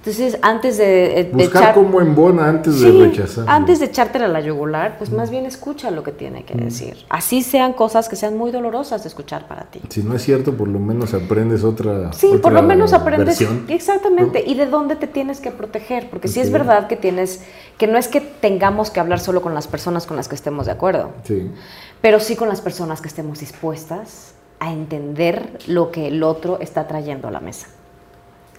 Entonces, antes de, eh, de Buscar echar- como en bona antes de Sí, rechazar. Antes de echártela a la yugular, pues más bien escucha lo que tiene que decir. Así sean cosas que sean muy dolorosas de escuchar para ti. Si no es cierto, por lo menos aprendes otra. Sí, por otra lo menos aprendes versión. exactamente y de dónde te tienes que proteger, porque sí es verdad que tienes que no es que tengamos que hablar solo con las personas con las que estemos de acuerdo, Sí. Pero sí con las personas que estemos dispuestas a entender lo que el otro está trayendo a la mesa.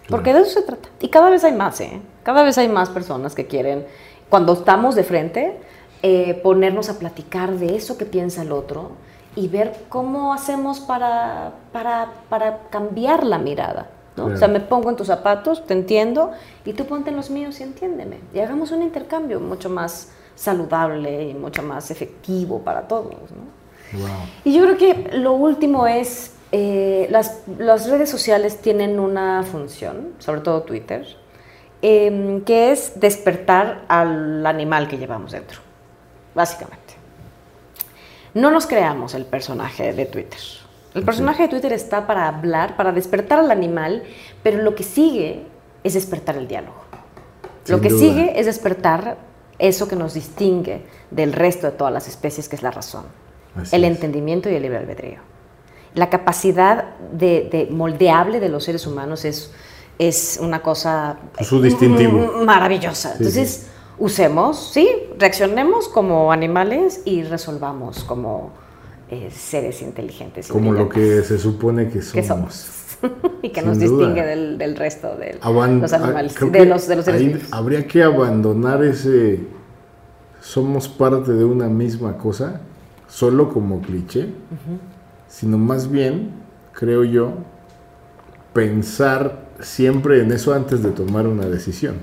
Porque de eso se trata. Y cada vez hay más, ¿eh? Cada vez hay más personas que quieren, cuando estamos de frente, eh, ponernos a platicar de eso que piensa el otro y ver cómo hacemos para, para, para cambiar la mirada. ¿no? O sea, me pongo en tus zapatos, te entiendo, y tú ponte en los míos y entiéndeme. Y hagamos un intercambio mucho más saludable y mucho más efectivo para todos. ¿no? Wow. Y yo creo que lo último es, eh, las, las redes sociales tienen una función, sobre todo Twitter, em, que es despertar al animal que llevamos dentro, básicamente. No nos creamos el personaje de Twitter. El personaje de Twitter está para hablar, para despertar al animal, pero lo que sigue es despertar el diálogo. lo que duda. sigue es despertar eso que nos distingue del resto de todas las especies, que es la razón, Así el es. entendimiento y el libre albedrío. La capacidad de, de moldeable de los seres humanos es, es una cosa Su distintivo. mm, maravillosa. Sí, Entonces, sí. usemos, sí, reaccionemos como animales y resolvamos como eh, seres inteligentes. y Como lo que se supone que somos. que somos. [laughs] y que Sin nos distingue del, del resto de Aban- los animales, ah, creo de que los, de los seres ahí vivos. Habría que abandonar ese somos parte de una misma cosa, solo como cliché, sino más bien, creo yo, pensar siempre en eso antes de tomar una decisión.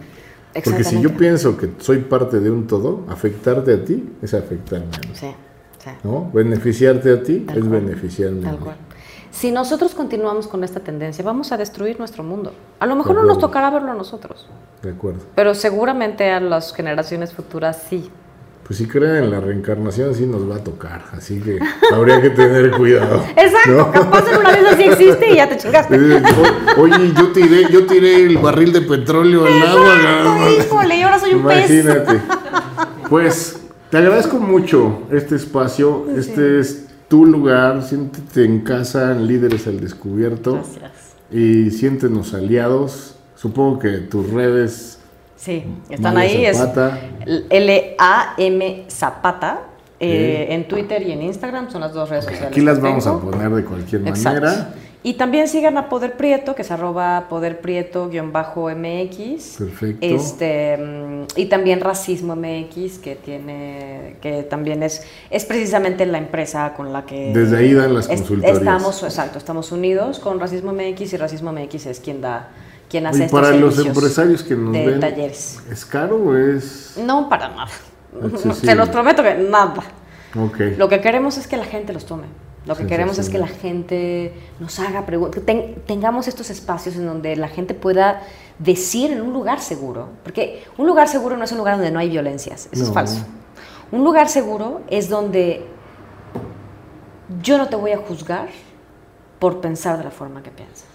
Porque si yo pienso que soy parte de un todo, afectarte a ti es afectarme a mí. Sí, ¿no? Beneficiarte a ti Tal es cual. beneficiarme tal cual. Si nosotros continuamos con esta tendencia, vamos a destruir nuestro mundo. A lo mejor no nos tocará verlo a nosotros, De acuerdo. pero seguramente a las generaciones futuras sí. Pues si creen en la reencarnación sí nos va a tocar, así que habría que tener [laughs] cuidado. Exacto, ¿no? capaz en una de esas sí existe y ya te chingaste. O- Oye, yo tiré, yo tiré el barril de petróleo al agua. Híjole, y ahora soy un pez. Imagínate. [laughs] Pues te agradezco mucho este espacio. Este es tu lugar. Siéntete en casa, en Líderes al Descubierto. Gracias. Y siéntenos aliados. Supongo que tus redes. Sí, están Maya ahí. Es Zapata. L-A-M Zapata. eh, en Twitter y en Instagram son las dos redes sociales. Aquí las vamos a poner de cualquier Exacto. Y también sigan a Poder Prieto, que es arroba Poder Prieto-MX. Perfecto. Este, mm, y también Racismo MX, que tiene, que también es, es precisamente la empresa con la que Desde ahí dan las es- consultorías. Estamos, exacto, estamos unidos con Racismo MX y Racismo MX es quien da, quien hace Y estos para los servicios empresarios que nos de ven, talleres. ¿es caro o es...? No para nada. Accesible. [laughs] Se los prometo que nada. Ok. Lo que queremos es que la gente los tome. Lo que queremos es que la gente nos haga preguntas, que ten- tengamos estos espacios en donde la gente pueda decir en un lugar seguro. Porque un lugar seguro no es un lugar donde no hay violencias, eso es falso. Un lugar seguro es donde yo no te voy a juzgar por pensar de la forma que piensas,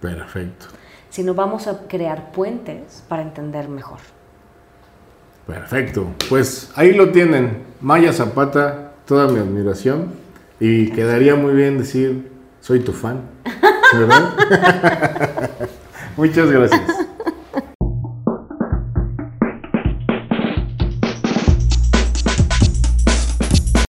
Perfecto. sino vamos a crear puentes para entender mejor. Perfecto. Pues ahí lo tienen. Maya Zapata, toda mi admiración. Y quedaría muy bien decir, soy tu fan. ¿Verdad? [laughs] Muchas gracias.